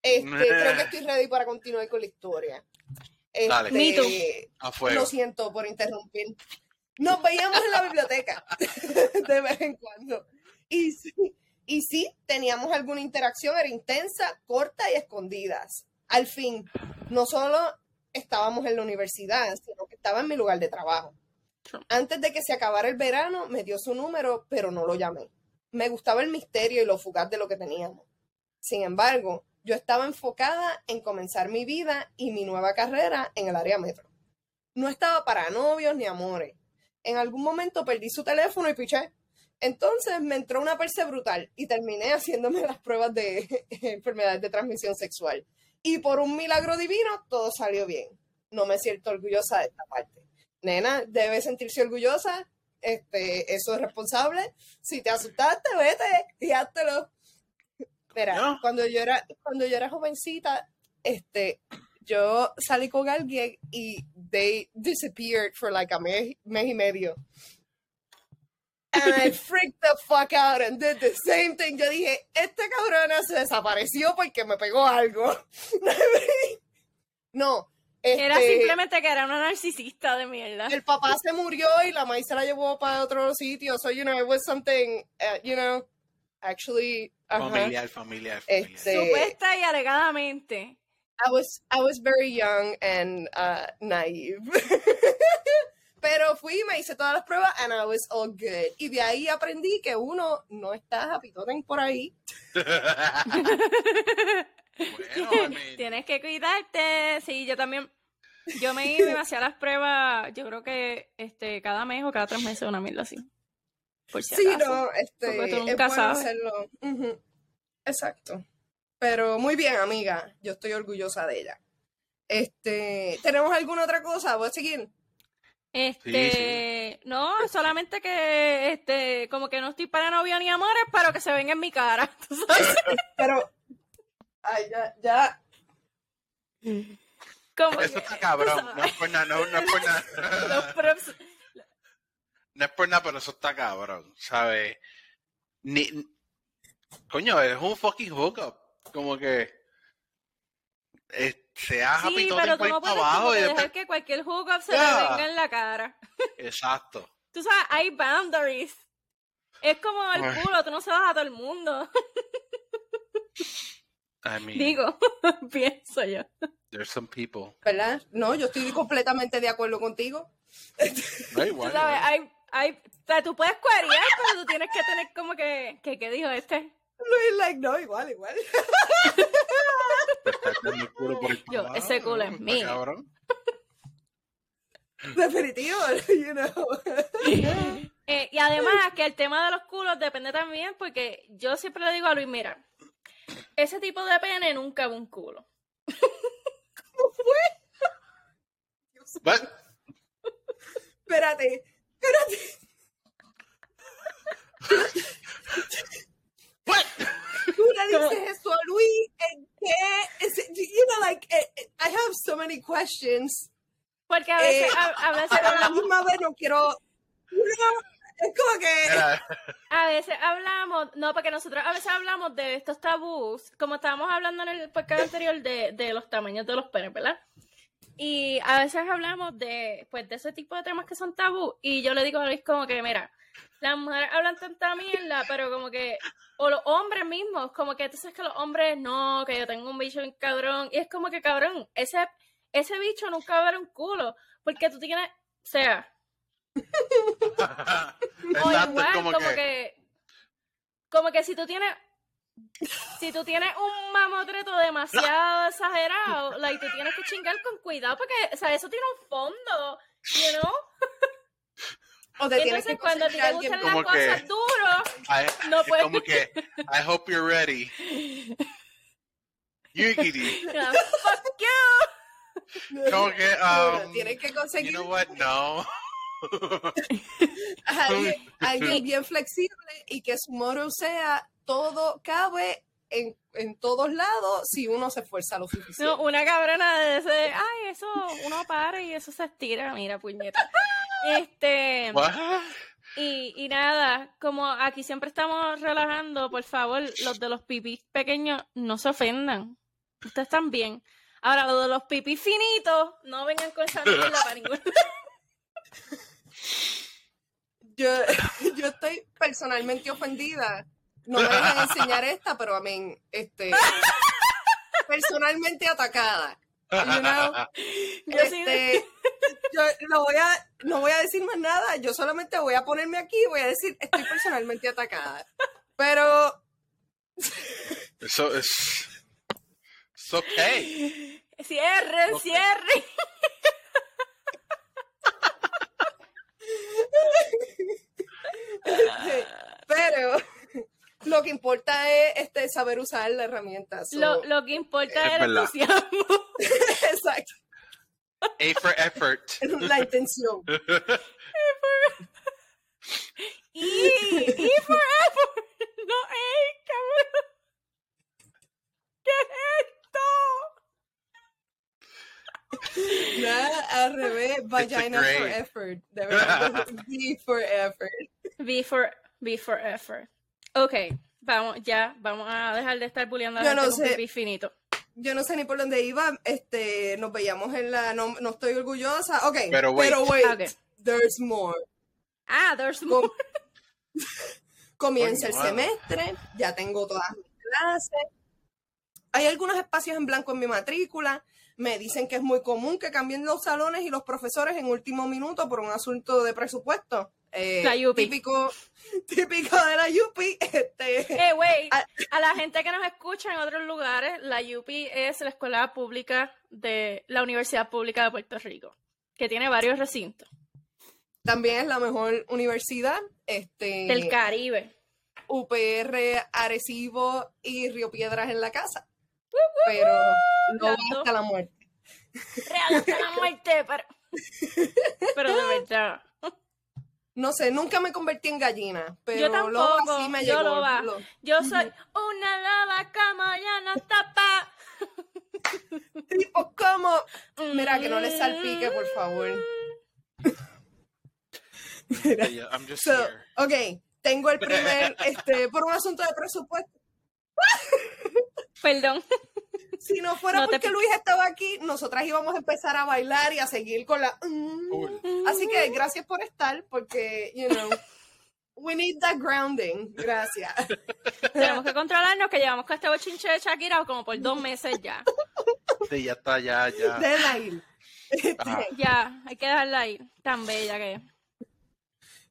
Este, Nah. creo que estoy ready para continuar con la historia. Este, Dale. Me too. a fuego Lo siento por interrumpir. Nos veíamos en la biblioteca (laughs) de vez en cuando. Y sí, y sí, teníamos alguna interacción, era intensa, corta y escondidas. Al fin, no solo estábamos en la universidad, sino que estaba en mi lugar de trabajo. Antes de que se acabara el verano, me dio su número, pero no lo llamé. Me gustaba el misterio y lo fugaz de lo que teníamos. Sin embargo, yo estaba enfocada en comenzar mi vida y mi nueva carrera en el área metro. No estaba para novios ni amores. En algún momento perdí su teléfono y piché. Entonces me entró una perse brutal y terminé (laughs) haciéndome las pruebas de (laughs) enfermedades de transmisión sexual. Y por un milagro divino todo salió bien. No me siento orgullosa de esta parte. Nena, debes sentirse orgullosa. Este, eso es responsable. Si te asustaste, vete y háztelo. Mira, Ya. cuando yo era, cuando yo era jovencita, este, yo salí con alguien y they disappeared for like a mes, mes y medio. And I freaked the fuck out and did the same thing. Yo dije, esta cabrona se desapareció porque me pegó algo. (laughs) no. Era este, simplemente que era una narcisista de mierda. el papá se murió y la maíz se la llevó para otro sitio. So, you know, it was something, uh, you know, actually, ajá. familiar familiar familiar Este, Supuesta y alegadamente. I was I was very young and uh, naive. (laughs) Pero fui y me hice todas las pruebas and I was all good. Y de ahí aprendí que uno no está apitoten por ahí. bueno (laughs) I mean, Tienes que cuidarte. Sí, yo también. Yo me iba y me hacía las pruebas, yo creo que este cada mes o cada tres meses, una mierda así. Por si Sí, acaso. no, este, Porque tú es nunca bueno sabes. hacerlo. Exacto. Pero muy bien, amiga. Yo estoy orgullosa de ella. Este, ¿tenemos alguna otra cosa? ¿Voy a seguir? Este, no, solamente que, este, como que no estoy para novio ni amores, pero que se ven en mi cara. (laughs) ¿tú sabes? Pero, ay, ya, ya. Como Eso que, está cabrón. No es por nada, no, no es por nada. (laughs) los props- No es por nada, pero eso está cabrón, ¿sabes? Ni, coño, es un fucking hookup. Como que eh, sea Sí, pero el tú no puedes abajo y dejar que cualquier hookup se Yeah. le venga en la cara. (laughs) Exacto. Tú sabes, hay boundaries. Es como el culo, tú no se das a todo el mundo. (laughs) I mean, Digo, (laughs) pienso yo. there's some people. ¿Verdad? No, yo estoy completamente de acuerdo contigo. No, Tú igual, sabes, igual. hay, hay, o sea, tú puedes cuarear, pero tú tienes que tener como que, que ¿qué dijo este? Luis, like, no, igual, igual. Te estás dando el culo por el Yo, ese culo es mío. cabrón. Definitivo, (laughs) you know. Eh, y además que el tema de los culos depende también porque yo siempre le digo a Luis, mira, ese tipo de pene nunca va un culo. But, (laughs) Espérate, espérate. what? Tú le dices eso a Luis, ¿en qué? Es- You know, like, eh, eh, I have so many questions. Porque a veces, Eh, a, a veces A la hablamos, misma vez no quiero... es como que... A veces hablamos, no, porque nosotros a veces hablamos de estos tabús, como estábamos hablando en el podcast anterior de, de los tamaños de los penes, ¿verdad? Y a veces hablamos de, pues, de ese tipo de temas que son tabú, y yo le digo a Luis como que, mira, las mujeres hablan tanta mierda, pero como que, o los hombres mismos, como que tú sabes que los hombres no, que yo tengo un bicho bien cabrón, y es como que cabrón, ese, ese bicho nunca va a ver un culo, porque tú tienes, o sea, (laughs) o igual, como, como que... que... como que si tú tienes si tú tienes un mamotreto demasiado (laughs) exagerado, like, tú tienes que chingar con cuidado porque, o sea, eso tiene un fondo, you know? O te Y tienes que entonces cuando te gustan las cosas duros, I- No es puede- como que, I hope you're ready. (laughs) Ah, fuck you. (laughs) Como que, um, tienes que you conseguir know what? (laughs) No. (laughs) alguien, alguien bien flexible y que su moro sea todo cabe en, en todos lados si uno se esfuerza lo suficiente. No, una cabrona de ese, ay, eso, uno para y eso se estira, mira, puñeta. Este, What? y, y nada, como aquí siempre estamos relajando, por favor, los de los pipis pequeños no se ofendan. Ustedes están bien. Ahora, los de los pipis finitos, no vengan con esa mierda (laughs) para ningún Yo, (laughs) yo estoy personalmente ofendida. No me a enseñar esta, pero a mí, este, personalmente atacada. You know? (laughs) Este, yo no voy a, no voy a decir más nada, yo solamente voy a ponerme aquí y voy a decir, estoy personalmente atacada. Pero Eso es. It's okay. Cierren, Ok. cierren. (laughs) Pero lo que importa es este saber usar la herramienta. so- Lo, lo que importa Es es, el entusiasmo. (laughs) Exacto, A for effort. (laughs) la intención. Y, y forever. No, ey, cabrón. ¿Qué es? Nada, al revés, vagina for effort. De verdad, be for effort. Be for, be for effort. Ok, vamos, ya, vamos a dejar de estar bulleando a la no gente sé. finito. Yo no sé ni por dónde iba, este, nos veíamos en la, no, no estoy orgullosa. Ok, Pero wait. there's more. Ah, there's more. (laughs) Comienza el semestre, ya tengo todas mis clases. Hay algunos espacios en blanco en mi matrícula. Me dicen que es muy común que cambien los salones y los profesores en último minuto por un asunto de presupuesto. Eh, La Yupi. Típico, (laughs) típico de la Yupi. Este, Eh, güey, Ah. a la gente que nos escucha en otros lugares, la UPI es la escuela pública de la Universidad Pública de Puerto Rico, que tiene varios recintos también es la mejor universidad. Este, del Caribe. UPR, Arecibo y Río Piedras en la casa pero no hasta la muerte. Real hasta la muerte, pero... (laughs) pero de verdad. No sé, nunca me convertí en gallina, pero yo tampoco, sí me yo llegó. Loba. Yo soy una loba como ya no tapa. (laughs) Tipo como... Mira, que no le salpique, por favor. (laughs) Mira. I'm. Ok, tengo el primer, este, por un asunto de presupuesto. Perdón. Si no fuera No porque Luis estaba aquí, nosotras íbamos a empezar a bailar y a seguir con la... mm. Cool. Así que gracias por estar, porque, you know, we need that grounding. Gracias. Tenemos que controlarnos que llevamos con este bochinche de Shakira como por dos meses ya. Sí, ya está, ya, ya. Déjenla ir. Este, Ajá. Ya, hay que dejarla ir. Tan bella que es.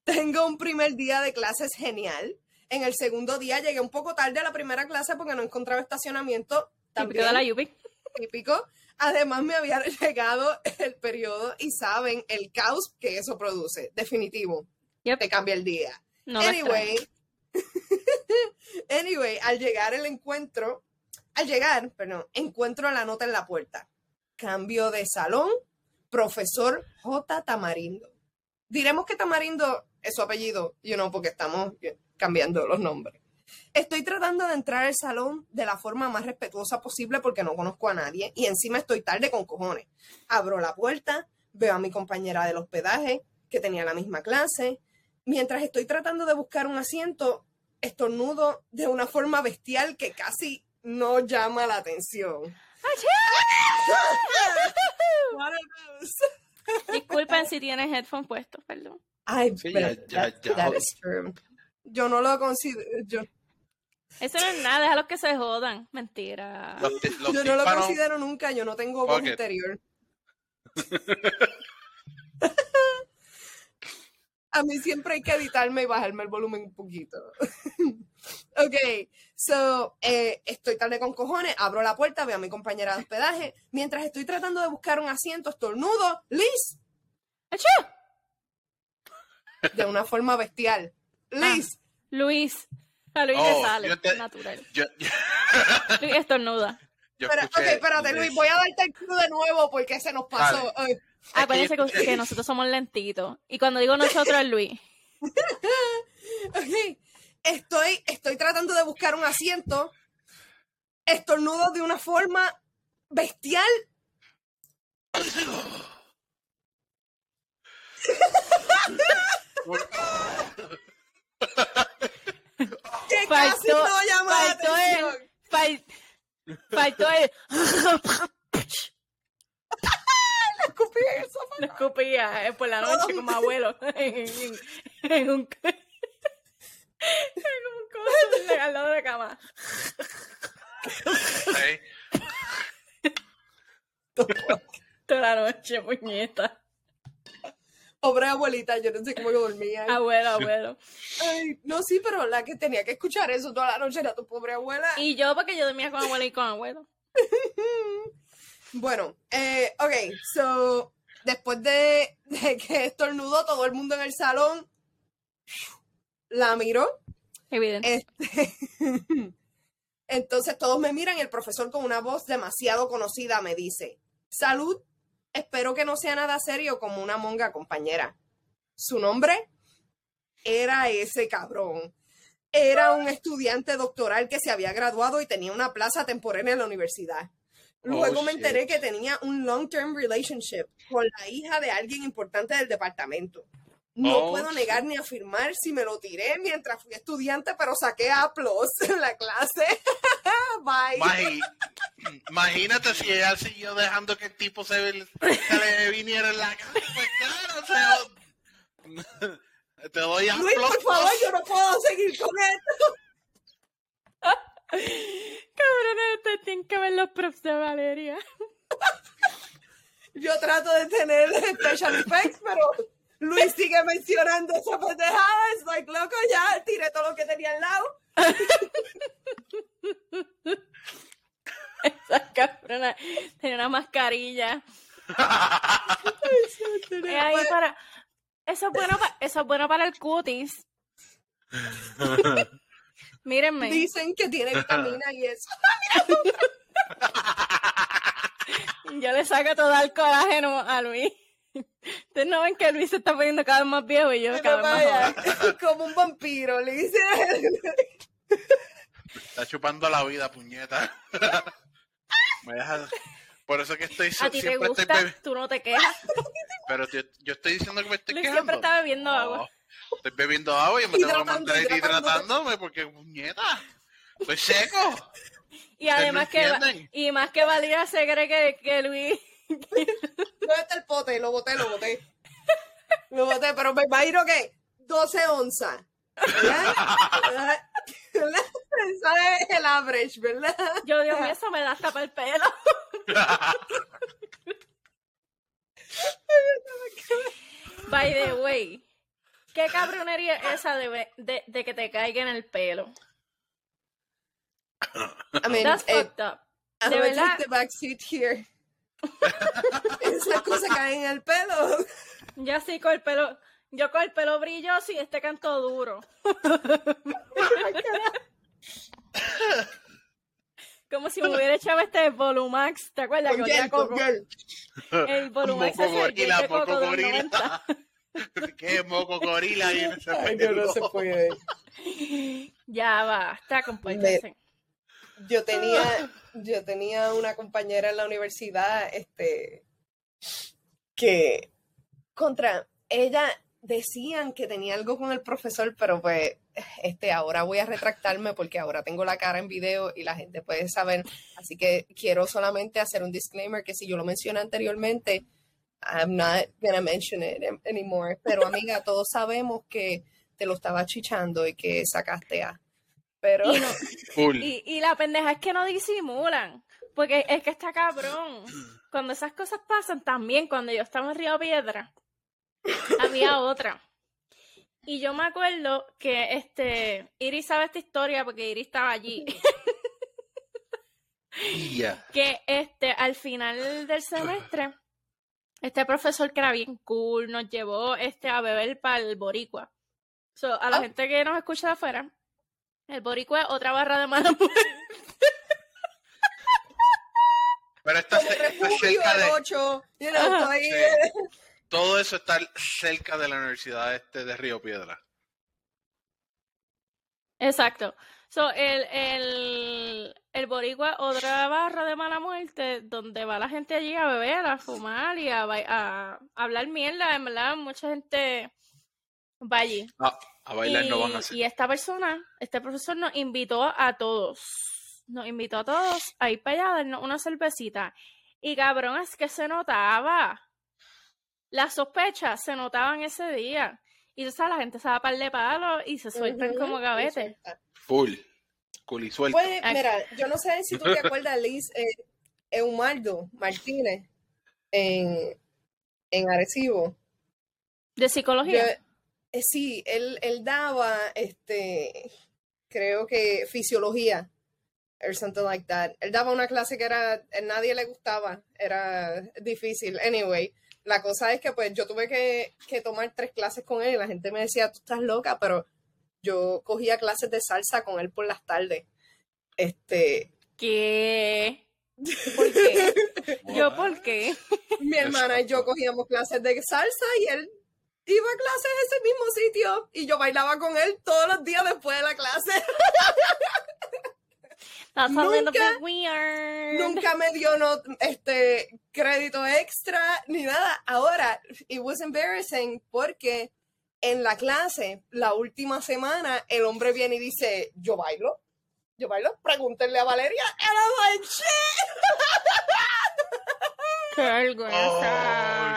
Tengo un primer día de clases genial. En el segundo día llegué un poco tarde a la primera clase porque no encontraba estacionamiento. Típico También de la Yupi. típico. Además me había (laughs) llegado el periodo y saben el caos que eso produce. Definitivo. Yep. Te cambia el día. No anyway, (laughs) anyway, al llegar el encuentro, al llegar, perdón, encuentro la nota en la puerta. Cambio de salón, profesor J. Tamarindo. Diremos que Tamarindo es su apellido, you know, porque estamos cambiando los nombres. Estoy tratando de entrar al salón de la forma más respetuosa posible porque no conozco a nadie y encima estoy tarde con cojones. Abro la puerta, veo a mi compañera del hospedaje que tenía la misma clase. Mientras estoy tratando de buscar un asiento, estornudo de una forma bestial que casi no llama la atención. (laughs) Disculpen si tienes headphone puestos, perdón. Ay, Sí, pero ya- ya- that- ya. that is true. Yo no lo considero, yo, Eso no es nada, déjalos que se jodan. Mentira. Los, ti- los yo no lo tímpanos- considero nunca, yo no tengo voz Ok. interior. (laughs) A mí siempre hay que editarme y bajarme el volumen un poquito. (laughs) ok, so, eh, estoy tarde con cojones, abro la puerta, veo a mi compañera de hospedaje. Mientras estoy tratando de buscar un asiento, estornudo, Liz, ¡Achú! de una forma bestial. Liz, Luis. A Luis Oh, le sale, yo te- natural. Yo, (laughs) Luis estornuda. yo espera, ok, espérate, Luis, voy a darte el clue de nuevo porque se nos pasó. Ay. Acuérdense que, que nosotros somos lentitos. Y cuando digo nosotros es Luis. (laughs) Ok, Estoy, estoy tratando de buscar un asiento. Estornudo de una forma bestial. (laughs) Casi Faltó- no llama la faltó el- atención. Fal- faltó el... Eso, No escupía eh, por la noche como abuelo. (laughs) en, en un... (laughs) en un coso al lado de la cama. (laughs) Toda la noche, puñeta. Pobre abuelita, yo no sé cómo yo dormía. Abuelo, abuelo. Ay, no, sí, pero la que tenía que escuchar eso toda la noche era tu pobre abuela. Y yo, porque yo dormía con abuelo y con abuelo. (laughs) Bueno, eh, ok, so, después de, de que estornudó todo el mundo en el salón, la miró. Evidente. Este, (laughs) entonces todos me miran y el profesor con una voz demasiado conocida me dice, salud, espero que no sea nada serio como una monga compañera. Su nombre era ese cabrón. Era un estudiante doctoral que se había graduado y tenía una plaza temporal en la universidad. Luego Oh, me shit. enteré que tenía un long-term relationship con la hija de alguien importante del departamento. No Oh, puedo negar ni afirmar si me lo tiré mientras fui estudiante, pero saqué A en la clase. (laughs) Bye. Imagínate si ella siguió dejando que el tipo se, se le viniera en la cara. Pues claro, o sea, te doy a Luis, por favor, yo no puedo seguir con esto. (laughs) Cabrones, ustedes tienen que ver los props de Valeria. Yo trato de tener (laughs) special effects, pero Luis sigue mencionando esa pendejada. Es like, loco, ya tiré todo lo que tenía al lado. Esa cabrona tenía una mascarilla. (laughs) Es ahí Pues, para... Eso es bueno, pa- eso es bueno para el cutis. Mírenme. Dicen que tiene vitamina y eso. (laughs) Yo le saco todo el colágeno a Luis. Ustedes no ven que Luis se está poniendo cada vez más viejo y yo cada vez más joven. (laughs) Como un vampiro, le dice. Está chupando la vida, puñeta. (laughs) Me deja- Por eso que estoy A ti te siempre estoy gusta, bebi- tú no te quejas. (laughs) Pero yo, yo estoy diciendo que me estoy Luis quejando. siempre está bebiendo No, agua. Estoy bebiendo agua y me tengo que Hidratando, mantener hidratándome porque puñeta. Estoy seco. Y además no que entienden. y más que Valira se cree que, que Luis ¿Dónde está el pote? Lo boté, lo boté. Lo boté, pero me imagino que 12 onzas. ¿Verdad? ¿Verdad? Ese es el average, ¿verdad? yo Dios mío, eso me da hasta para el pelo. By the way, ¿qué cabronería es esa de, de, de que te caiga en el pelo? I mean, That's eh, fucked up. I'm De verdad, take the back seat here. (laughs) Esas cosas caen en el pelo. yo así con el pelo, yo con el pelo brilloso y este canto duro. Como si me hubiera echado este Volumax, ¿te acuerdas? Con que olía gel, con coco? gel. El Volumax ese, el de moco coco de los gorila. 90. (laughs) ¿Qué moco gorila ahí en ese Ay, yo no se puede. Ya basta, compórtense. Yo tenía, yo tenía una compañera en la universidad, este, que contra ella decían que tenía algo con el profesor, pero pues, este, ahora voy a retractarme porque ahora tengo la cara en video y la gente puede saber. Así que quiero solamente hacer un disclaimer que si yo lo mencioné anteriormente, I'm not gonna mention it anymore. Pero amiga, todos sabemos que te lo estaba chichando y que sacaste a. Pero Y, no- (laughs) Full. y, y la pendeja es que no disimulan. Porque es que está cabrón. Cuando esas cosas pasan, también cuando yo estaba en Río Piedra, había otra. Y yo me acuerdo que este Iris sabe esta historia porque Iris estaba allí. Que este al final del semestre este profesor que era bien cool nos llevó este a beber para el boricua. So, a la Ah. gente que nos escucha de afuera, el boricua es otra barra de mala (laughs) muerte. Pero está, cerca de. 8, you know, Sí. Todo eso está cerca de la Universidad este de Río Piedra. Exacto. So, el, el, el boricua, otra barra de mala muerte, donde va la gente allí a beber, a fumar y a, a hablar mierda, en verdad, mucha gente va allí. Ah, a bailar no van a Y, hacer. y esta persona, este profesor nos invitó a todos, nos invitó a todos a ir para allá a darnos una cervecita. Y cabrón, es que se notaba. Las sospechas se notaban ese día. Y sabes, la gente se da par de palos y se sueltan como y gavetes. suelta. Full. Cool y suelto. Pues, mira, yo no sé si tú te acuerdas, Liz, eh, Eumaldo Martínez en, en Arecibo. De psicología. Yo- eh, sí, él, él daba, este, creo que fisiología, or something like that. Él daba una clase que era, a nadie le gustaba, era difícil. Anyway, la cosa es que pues yo tuve que, que tomar tres clases con él y la gente me decía, tú estás loca, pero yo cogía clases de salsa con él por las tardes. Este, ¿Qué? ¿Por (laughs) qué? ¿Yo por qué? mi hermana y yo cogíamos clases de salsa y él iba a clases a ese mismo sitio y yo bailaba con él todos los días después de la clase. (laughs) That's a little Nunca- bit weird. Nunca me dio no, este crédito extra ni nada. Ahora, it was embarrassing porque en la clase, la última semana, el hombre viene y dice, yo bailo. Yo bailo, pregúntenle a Valeria. And I'm like, shit. (laughs) Qué vergüenza.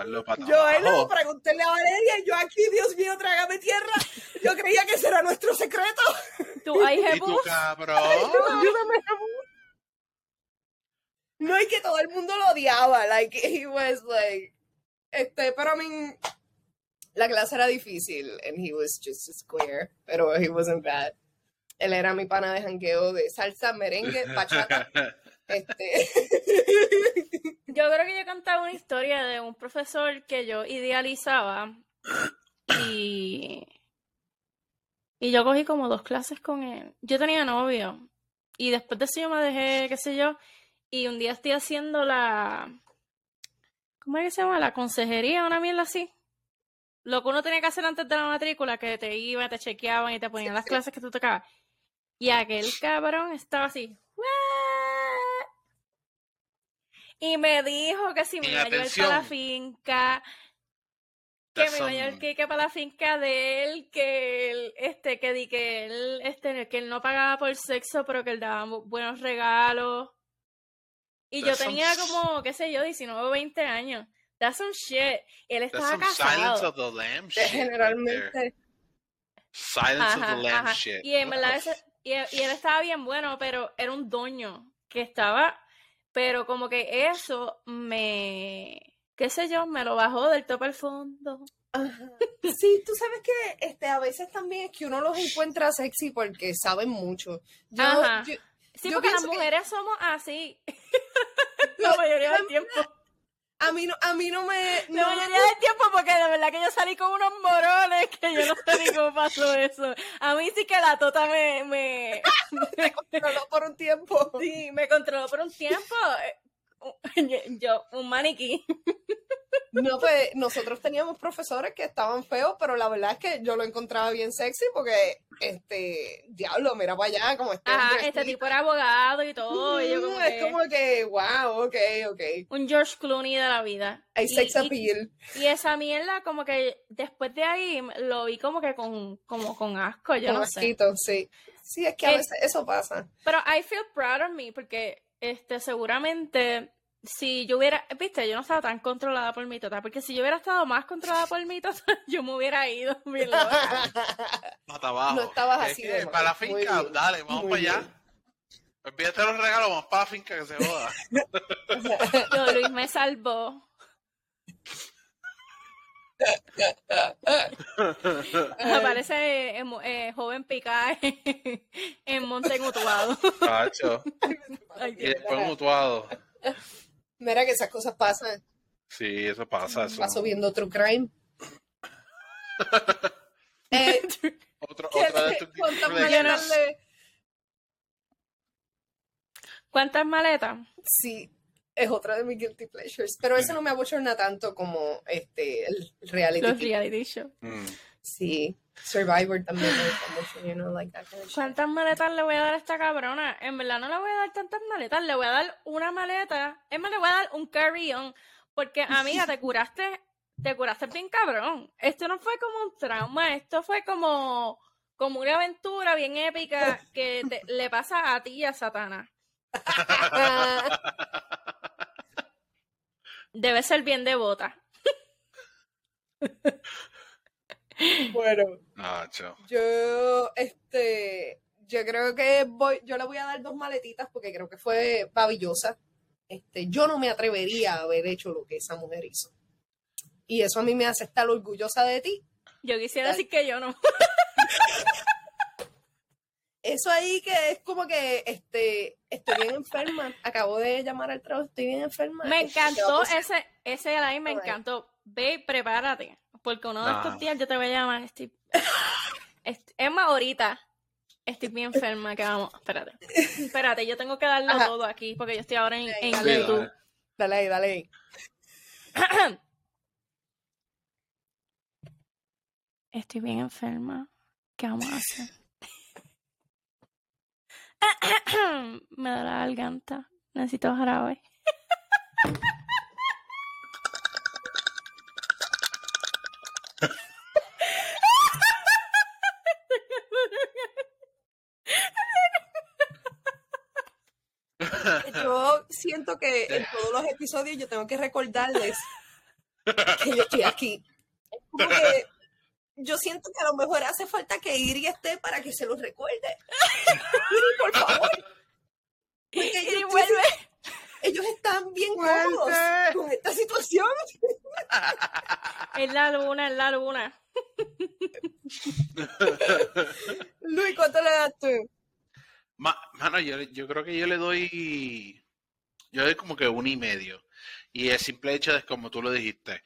Oh, shit. Ya, lo para Yo bailo, pregúntenle a Valeria. Y yo aquí, Dios mío, trágame tierra. Yo creía que ese era nuestro secreto. ¿Tú hay ¿Y tú, jebus? cabrón? Ayúdame. No, y que todo el mundo lo odiaba. Like, he was like. Este, pero I mean, la clase era difícil. And he was just a square. Pero he wasn't bad. Él era mi pana de jangueo de salsa, merengue, (laughs) bachata. Este. (laughs) Yo creo que yo contaba una historia de un profesor que yo idealizaba y, y yo cogí como dos clases con él. Yo tenía novio y después de eso yo me dejé, qué sé yo, y un día estoy haciendo la... ¿Cómo es que se llama? La consejería, una mierda así. Lo que uno tenía que hacer antes de la matrícula, que te iban, te chequeaban y te ponían las clases que tú tocabas. Y aquel cabrón estaba así. "What?" Y me dijo que si me iba a llevar para la finca, que That's me iba a llevar some- que, que para la finca de él, que él, este, que di que él, este, que él no pagaba por sexo, pero que él daba bu- buenos regalos. Y yo That's some tenía s- como, qué sé yo, 19 o 20 años. That's some shit. Y él That's estaba some Silence casado. of the Lamb shit. right. Generalmente. Silence of Ajá, the Lamb ajá. shit. Y en verdad, ese- y, y él estaba bien bueno, pero era un doño que estaba, pero como que eso me, qué sé yo, me lo bajó del tope al fondo. Ajá. Sí, tú sabes que este, a veces también es que uno los encuentra sexy porque saben mucho. Yo, Ajá. yo- Sí, Yo porque las que- mujeres somos así. (laughs) La mayoría del tiempo. A mí no, a mí no me, La no me del tiempo, porque de verdad que yo salí con unos morones que yo no sé ni cómo pasó eso. A mí sí que la tota me, me, (laughs) controló por un tiempo. sí, me controló por un tiempo. (laughs) Yo, un maniquí. No, pues nosotros teníamos profesores que estaban feos, pero la verdad es que yo lo encontraba bien sexy porque, este, diablo, mira para allá, como este Ajá, hombre este aquí. tipo era abogado y todo. y yo como es que- como que, wow, ok, ok. un George Clooney de la vida. Hay Y- sex y- appeal. Y, esa mierda, como que después de ahí lo vi como que con, como con asco, yo con no sé. asquito, sí. Sí, es que a Eh, veces eso pasa. Pero I feel proud of me porque este seguramente si yo hubiera, viste, yo no estaba tan controlada por mi tota, porque si yo hubiera estado más controlada por mi tota, (laughs) yo me hubiera ido bien loca. Hasta abajo. No estabas Es así de. Para la Muy finca, bien. dale, vamos Muy para allá. Olvídate los regalos, vamos para la finca que se joda. (laughs) Yo, Luis me salvó. (laughs) Aparece eh, eh, joven picada en, en Monte Mutuado. Cacho. Ay, Y después mutuado. Mira que esas cosas pasan. Sí, eso pasa. Eso. Paso viendo True Crime. (laughs) Eh, Otro, ¿qué- otra de tus ¿Cuántas privilegios. maletas le- ¿Cuántas maletas? Sí, es otra de mis guilty pleasures. Pero eso no me abochorna tanto como este el reality. Los reality shows. Mm. Sí. Survivor también me gusta mucho, you know, like that kind of. ¿Cuántas maletas le voy a dar a esta cabrona? En verdad no le voy a dar tantas maletas, le voy a dar una maleta. Es más, le voy a dar un carry-on. Porque, amiga, te curaste, te curaste bien cabrón. Esto no fue como un trauma, esto fue como, como una aventura bien épica que te- le pasa a ti y a Satana. (laughs) (laughs) Debe ser bien devota. (laughs) Bueno, Nacho. yo este yo creo que voy, yo le voy a dar dos maletitas porque creo que fue babillosa. Este, yo no me atrevería a haber hecho lo que esa mujer hizo. Y eso a mí me hace estar orgullosa de ti. Yo quisiera Ay. decir que yo no. (laughs) Eso ahí que es como que este estoy bien enferma. Acabo de llamar al trabajo, estoy bien enferma. Me Este, ¿qué va a encantó ese, ese live, me encantó. Ve, prepárate. Porque uno de Nah. estos días yo te voy a llamar. Estoy... Est- Es más, ahorita estoy bien enferma. Que vamos, espérate. Espérate, yo tengo que darlo Ajá. todo aquí porque yo estoy ahora en, en Dale, YouTube. dale. Dale ahí, dale ahí. (clears throat) Estoy bien enferma. ¿Qué vamos a hacer? (coughs) Me da la garganta. Necesito jarabe. Yo siento que en todos los episodios yo tengo que recordarles que yo estoy aquí. Es yo siento que a lo mejor hace falta que Iri esté para que se los recuerde. (laughs) Iri, por favor. Porque yo- vuelve. ellos están bien Vuelve. cómodos con esta situación. Es la luna, es la luna. Luis, ¿cuánto le das tú? Ma- mano, yo, yo creo que yo le doy. Yo le doy como que un y medio. Y el simple hecho es como tú lo dijiste.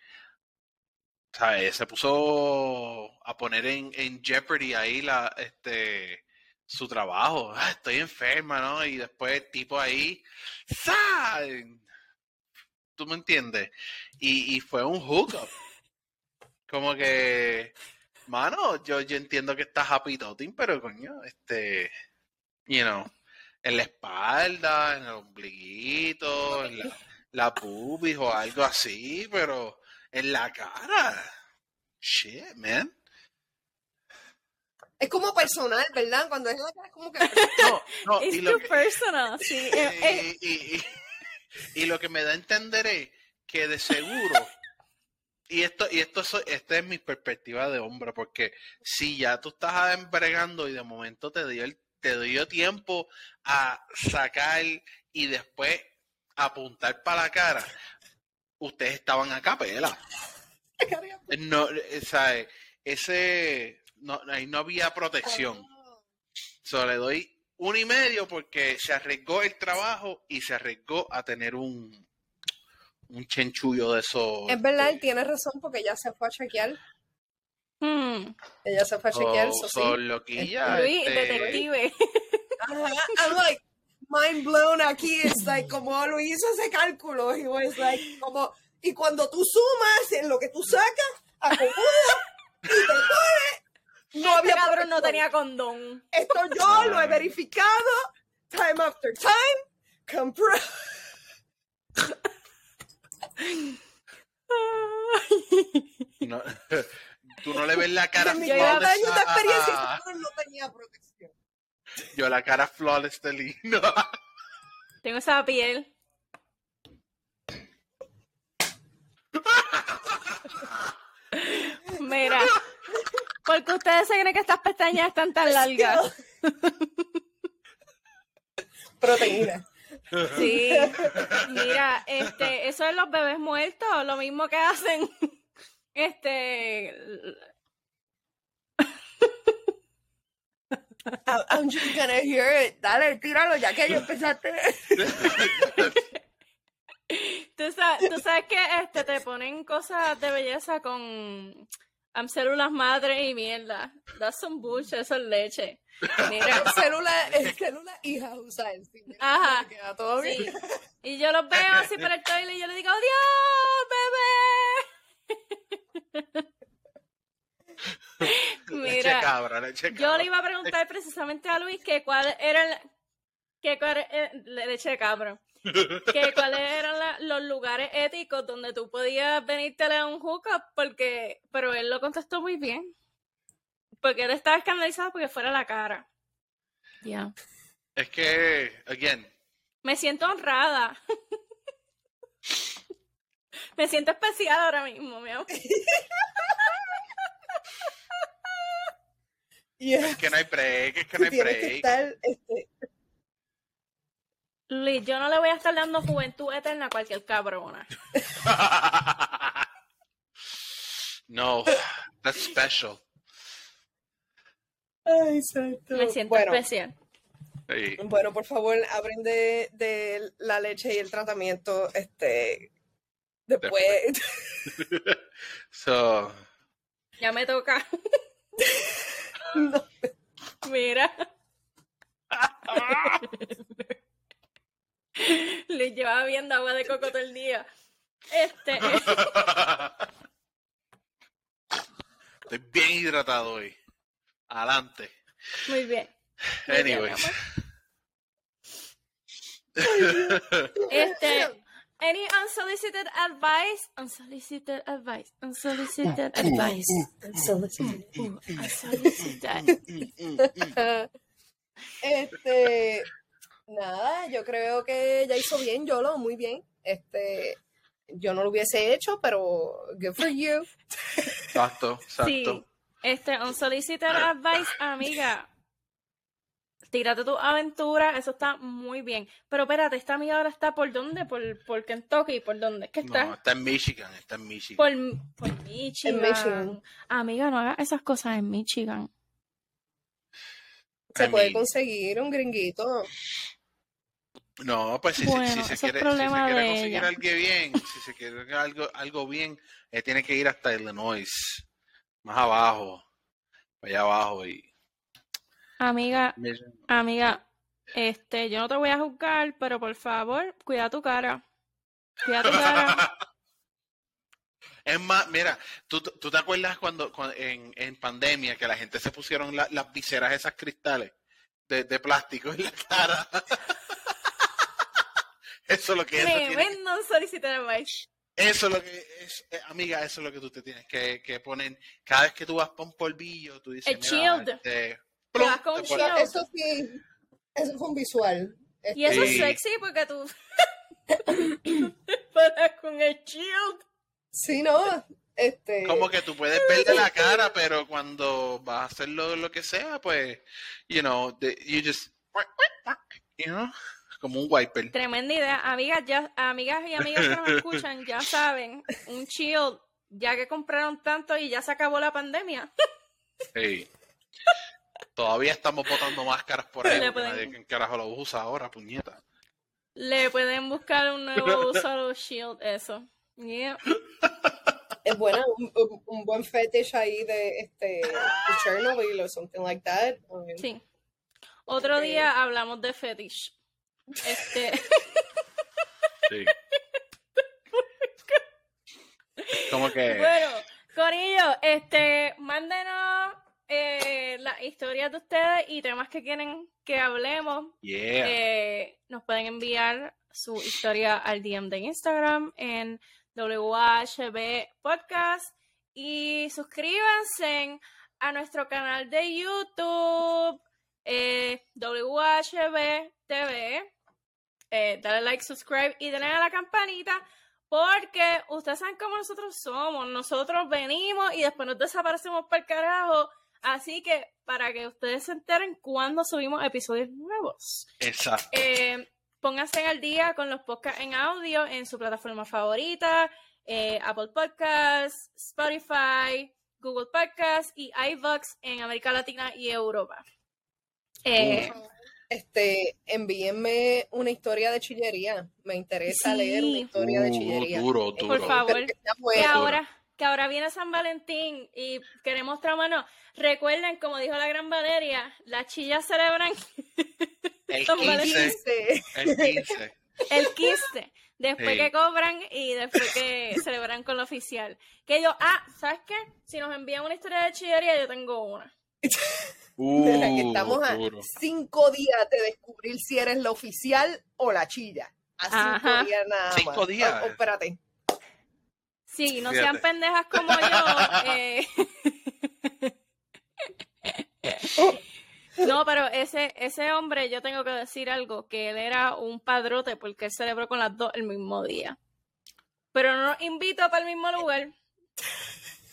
¿Sabes? Se puso a poner en, en Jeopardy ahí la, este, su trabajo. (laughs) Ah, estoy enferma, ¿no? Y después el tipo ahí. ¡Sa! ¿Tú me entiendes? Y, y fue un hookup. Como que. Mano, yo, yo entiendo que está happy toting, pero coño, este you know, en la espalda, en el ombliguito, en la, la pubis o algo así, pero en la cara. Shit, man. Es como personal, ¿verdad? Cuando es en la cara es como que... No, no, (laughs) lo too que- personal, (laughs) sí. eh, eh, y, y- y- y lo que me da a entender es que de seguro, y esto, y esto esta es mi perspectiva de hombre, porque si ya tú estás embregando y de momento te dio el, te dio tiempo a sacar y después apuntar para la cara, ustedes estaban a capela. (laughs) No, eh, ¿sabe? ese no, ahí no había protección. So, le doy un y medio porque se arriesgó el trabajo y se arriesgó a tener un, un chenchullo de eso. Es verdad, él tiene razón porque ella se fue a chequear. hmm, Ella se fue a chequear, Oh, eso so, sí. loquilla, Luis, este, detective. Ajá, I'm like, mind blown aquí. It's like, como Luis hizo ese cálculo. He was like, como, y cuando tú sumas en lo que tú sacas, acomodas y te pones. No Este había cabrón no tenía condón. Esto yo lo he verificado time after time. Compro. no- (laughs) tú no le ves la cara En (laughs) iba a 40 años de flawless a- experiencia, a- ese cabrón no tenía protección. Yo la cara flawless de lindo. Tengo esa piel. Mira, porque ustedes se creen que estas pestañas están tan largas. Proteína. Sí. Mira, este, eso es los bebés muertos, lo mismo que hacen. Este, I'm just gonna hear it. Dale, tíralo ya que yo empezaste. (laughs) tú sabes, tú sabes que este te ponen cosas de belleza con am, células madre y mierda. That's some bullshit, eso es leche. Mira, (laughs) célula, hija usa el cine. Ajá. Queda todo bien. Y yo los veo así por el toilet y yo le digo, ¡Dios, bebé! (laughs) (laughs) leche Mira, cabra, leche cabra. yo le iba a preguntar precisamente a Luis que cuál era el, que cuál, eh, leche de cabra, que cuáles eran la- los lugares éticos donde tú podías venirte a un hookup, porque, pero él lo contestó muy bien. Porque él estaba escandalizado porque fuera la cara. Ya. Es que, again, Me siento honrada. (laughs) Me siento especial ahora mismo, mi amor. (laughs) Yeah. es que no hay break, es que no hay tienes que break. estar, este, Luis, yo no le voy a estar dando juventud eterna a cualquier cabrona. (laughs) no, that's special. Ay, santo. Me siento bueno, especial. Sí. bueno, por favor, abren de, de la leche y el tratamiento, este, después. (laughs) (laughs) So, Ya me toca. No. Mira. Luis llevaba viendo agua de coco todo el día. Este. estoy bien hidratado hoy. Adelante. Muy bien. Muy bien, Anyways. amor. Este. Any unsolicited advice? Unsolicited advice. Unsolicited advice. Ooh, unsolicited. Este, nada, yo creo que ya hizo bien, Yolo, muy bien. Este, yo no lo hubiese hecho, pero good for you. Exacto, exacto. Sí. Este, unsolicited advice, amiga. Tírate tu aventura, eso está muy bien. Pero espérate, esta amiga ahora está por dónde? Por, por Kentucky, ¿por dónde? ¿Qué está? No, está en Michigan, está en Michigan. Por, por Michigan. Michigan. Amiga, no hagas esas cosas en Michigan. Se I puede mean, conseguir un gringuito. No, pues si, Bueno, se- si se quiere, si se problema quiere conseguir ella. algo bien, si se quiere algo, algo bien, eh, tiene que ir hasta Illinois, más abajo, allá abajo y Amiga, amiga, este, yo no te voy a juzgar, pero por favor, cuida tu cara. Cuida tu cara. (laughs) Es más, mira, ¿tú, tú te acuerdas cuando, cuando en, en pandemia que la gente se pusieron la- las viseras esas cristales de, de plástico en la cara? (laughs) Eso es lo que Tremendo solicitor advice. Eso es lo que es, eh, amiga, eso es lo que tú te tienes que, que poner. Cada vez que tú vas por un polvillo, tú dices, El mira, shield. este, Te plum, vas con te un pones- shield. Eso sí, eso fue un visual. Este, Y eso es sexy porque tú (laughs) para con el shield. Sí, no. Este, Como que tú puedes verle la cara, pero cuando vas a hacer lo, lo que sea, pues, you know, the- you just, you know, como un wiper. Tremenda idea. Amigas, ya, amigas y amigas que nos escuchan ya (laughs) saben, un shield, ya que compraron tanto y ya se acabó la pandemia. Sí. Todavía estamos botando máscaras por ahí, pueden- nadie que carajo lo usa ahora, puñeta. Le pueden buscar un nuevo (laughs) uso a los shield, eso. Yeah. es buena, un, un- un buen fetish ahí de este de Chernobyl o something like that. Um, Sí. Otro Ok. día hablamos de fetish. Este, Sí. (laughs) Como que, bueno, Corillo, este, mándenos eh, las historias de ustedes y temas que quieren que hablemos. yeah. Eh, nos pueden enviar su historia al DM de Instagram en WHB Podcast y suscríbanse a nuestro canal de YouTube eh, WHB TV. Eh, dale like, subscribe y denle a la campanita porque ustedes saben cómo nosotros somos. Nosotros venimos y después nos desaparecemos para el carajo. Así que para que ustedes se enteren cuando subimos episodios nuevos. Exacto. Eh, pónganse al día con los podcasts en audio en su plataforma favorita, eh, Apple Podcasts, Spotify, Google Podcasts y iVoox en América Latina y Europa. Eh, Este, envíenme una historia de chillería. Me interesa Sí. leer una historia de Uh, chillería. duro, duro. por favor, buena. ahora, que ahora viene San Valentín y queremos tramarnos. Recuerden, como dijo la gran Valeria, las chillas celebran (laughs) El San 15, Valentín. Dice, el 15. el 15, después Sí. que cobran y después que celebran con lo oficial. Que yo, ah, ¿sabes qué? Si nos envían una historia de chillería, yo tengo una. Que Uh, estamos a duro. cinco días de descubrir si eres la oficial o la chilla. A cinco Ajá. días nada más. Cinco días. Espérate. Sí, no Fíjate. sean pendejas como yo. (laughs) eh. No, pero ese, ese hombre, yo tengo que decir algo, que él era un padrote porque él celebró con las dos el mismo día. Pero no nos invitó para el mismo lugar.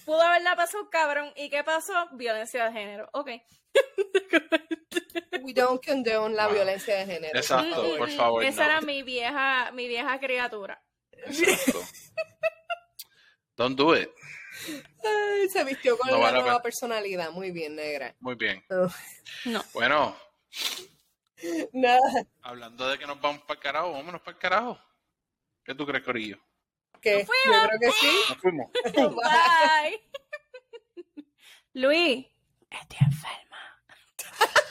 Pudo haberla pasado cabrón. ¿Y qué pasó? Violencia de género. Ok. We don't condone la Wow. violencia de género. Exacto, Mm, por mm, favor, Esa no. era mi vieja, mi vieja criatura. Exacto. Don't do it. Ay, se vistió con No vale la nueva personalidad. Muy bien, negra. Muy bien. Oh, No. Bueno, Nada, hablando de que nos vamos para el carajo, vámonos para el carajo. ¿Qué tú crees, Corillo? que yo creo que sí. Nos fuimos. (laughs) Bye. (laughs) Luis, estoy enfermo. (laughs)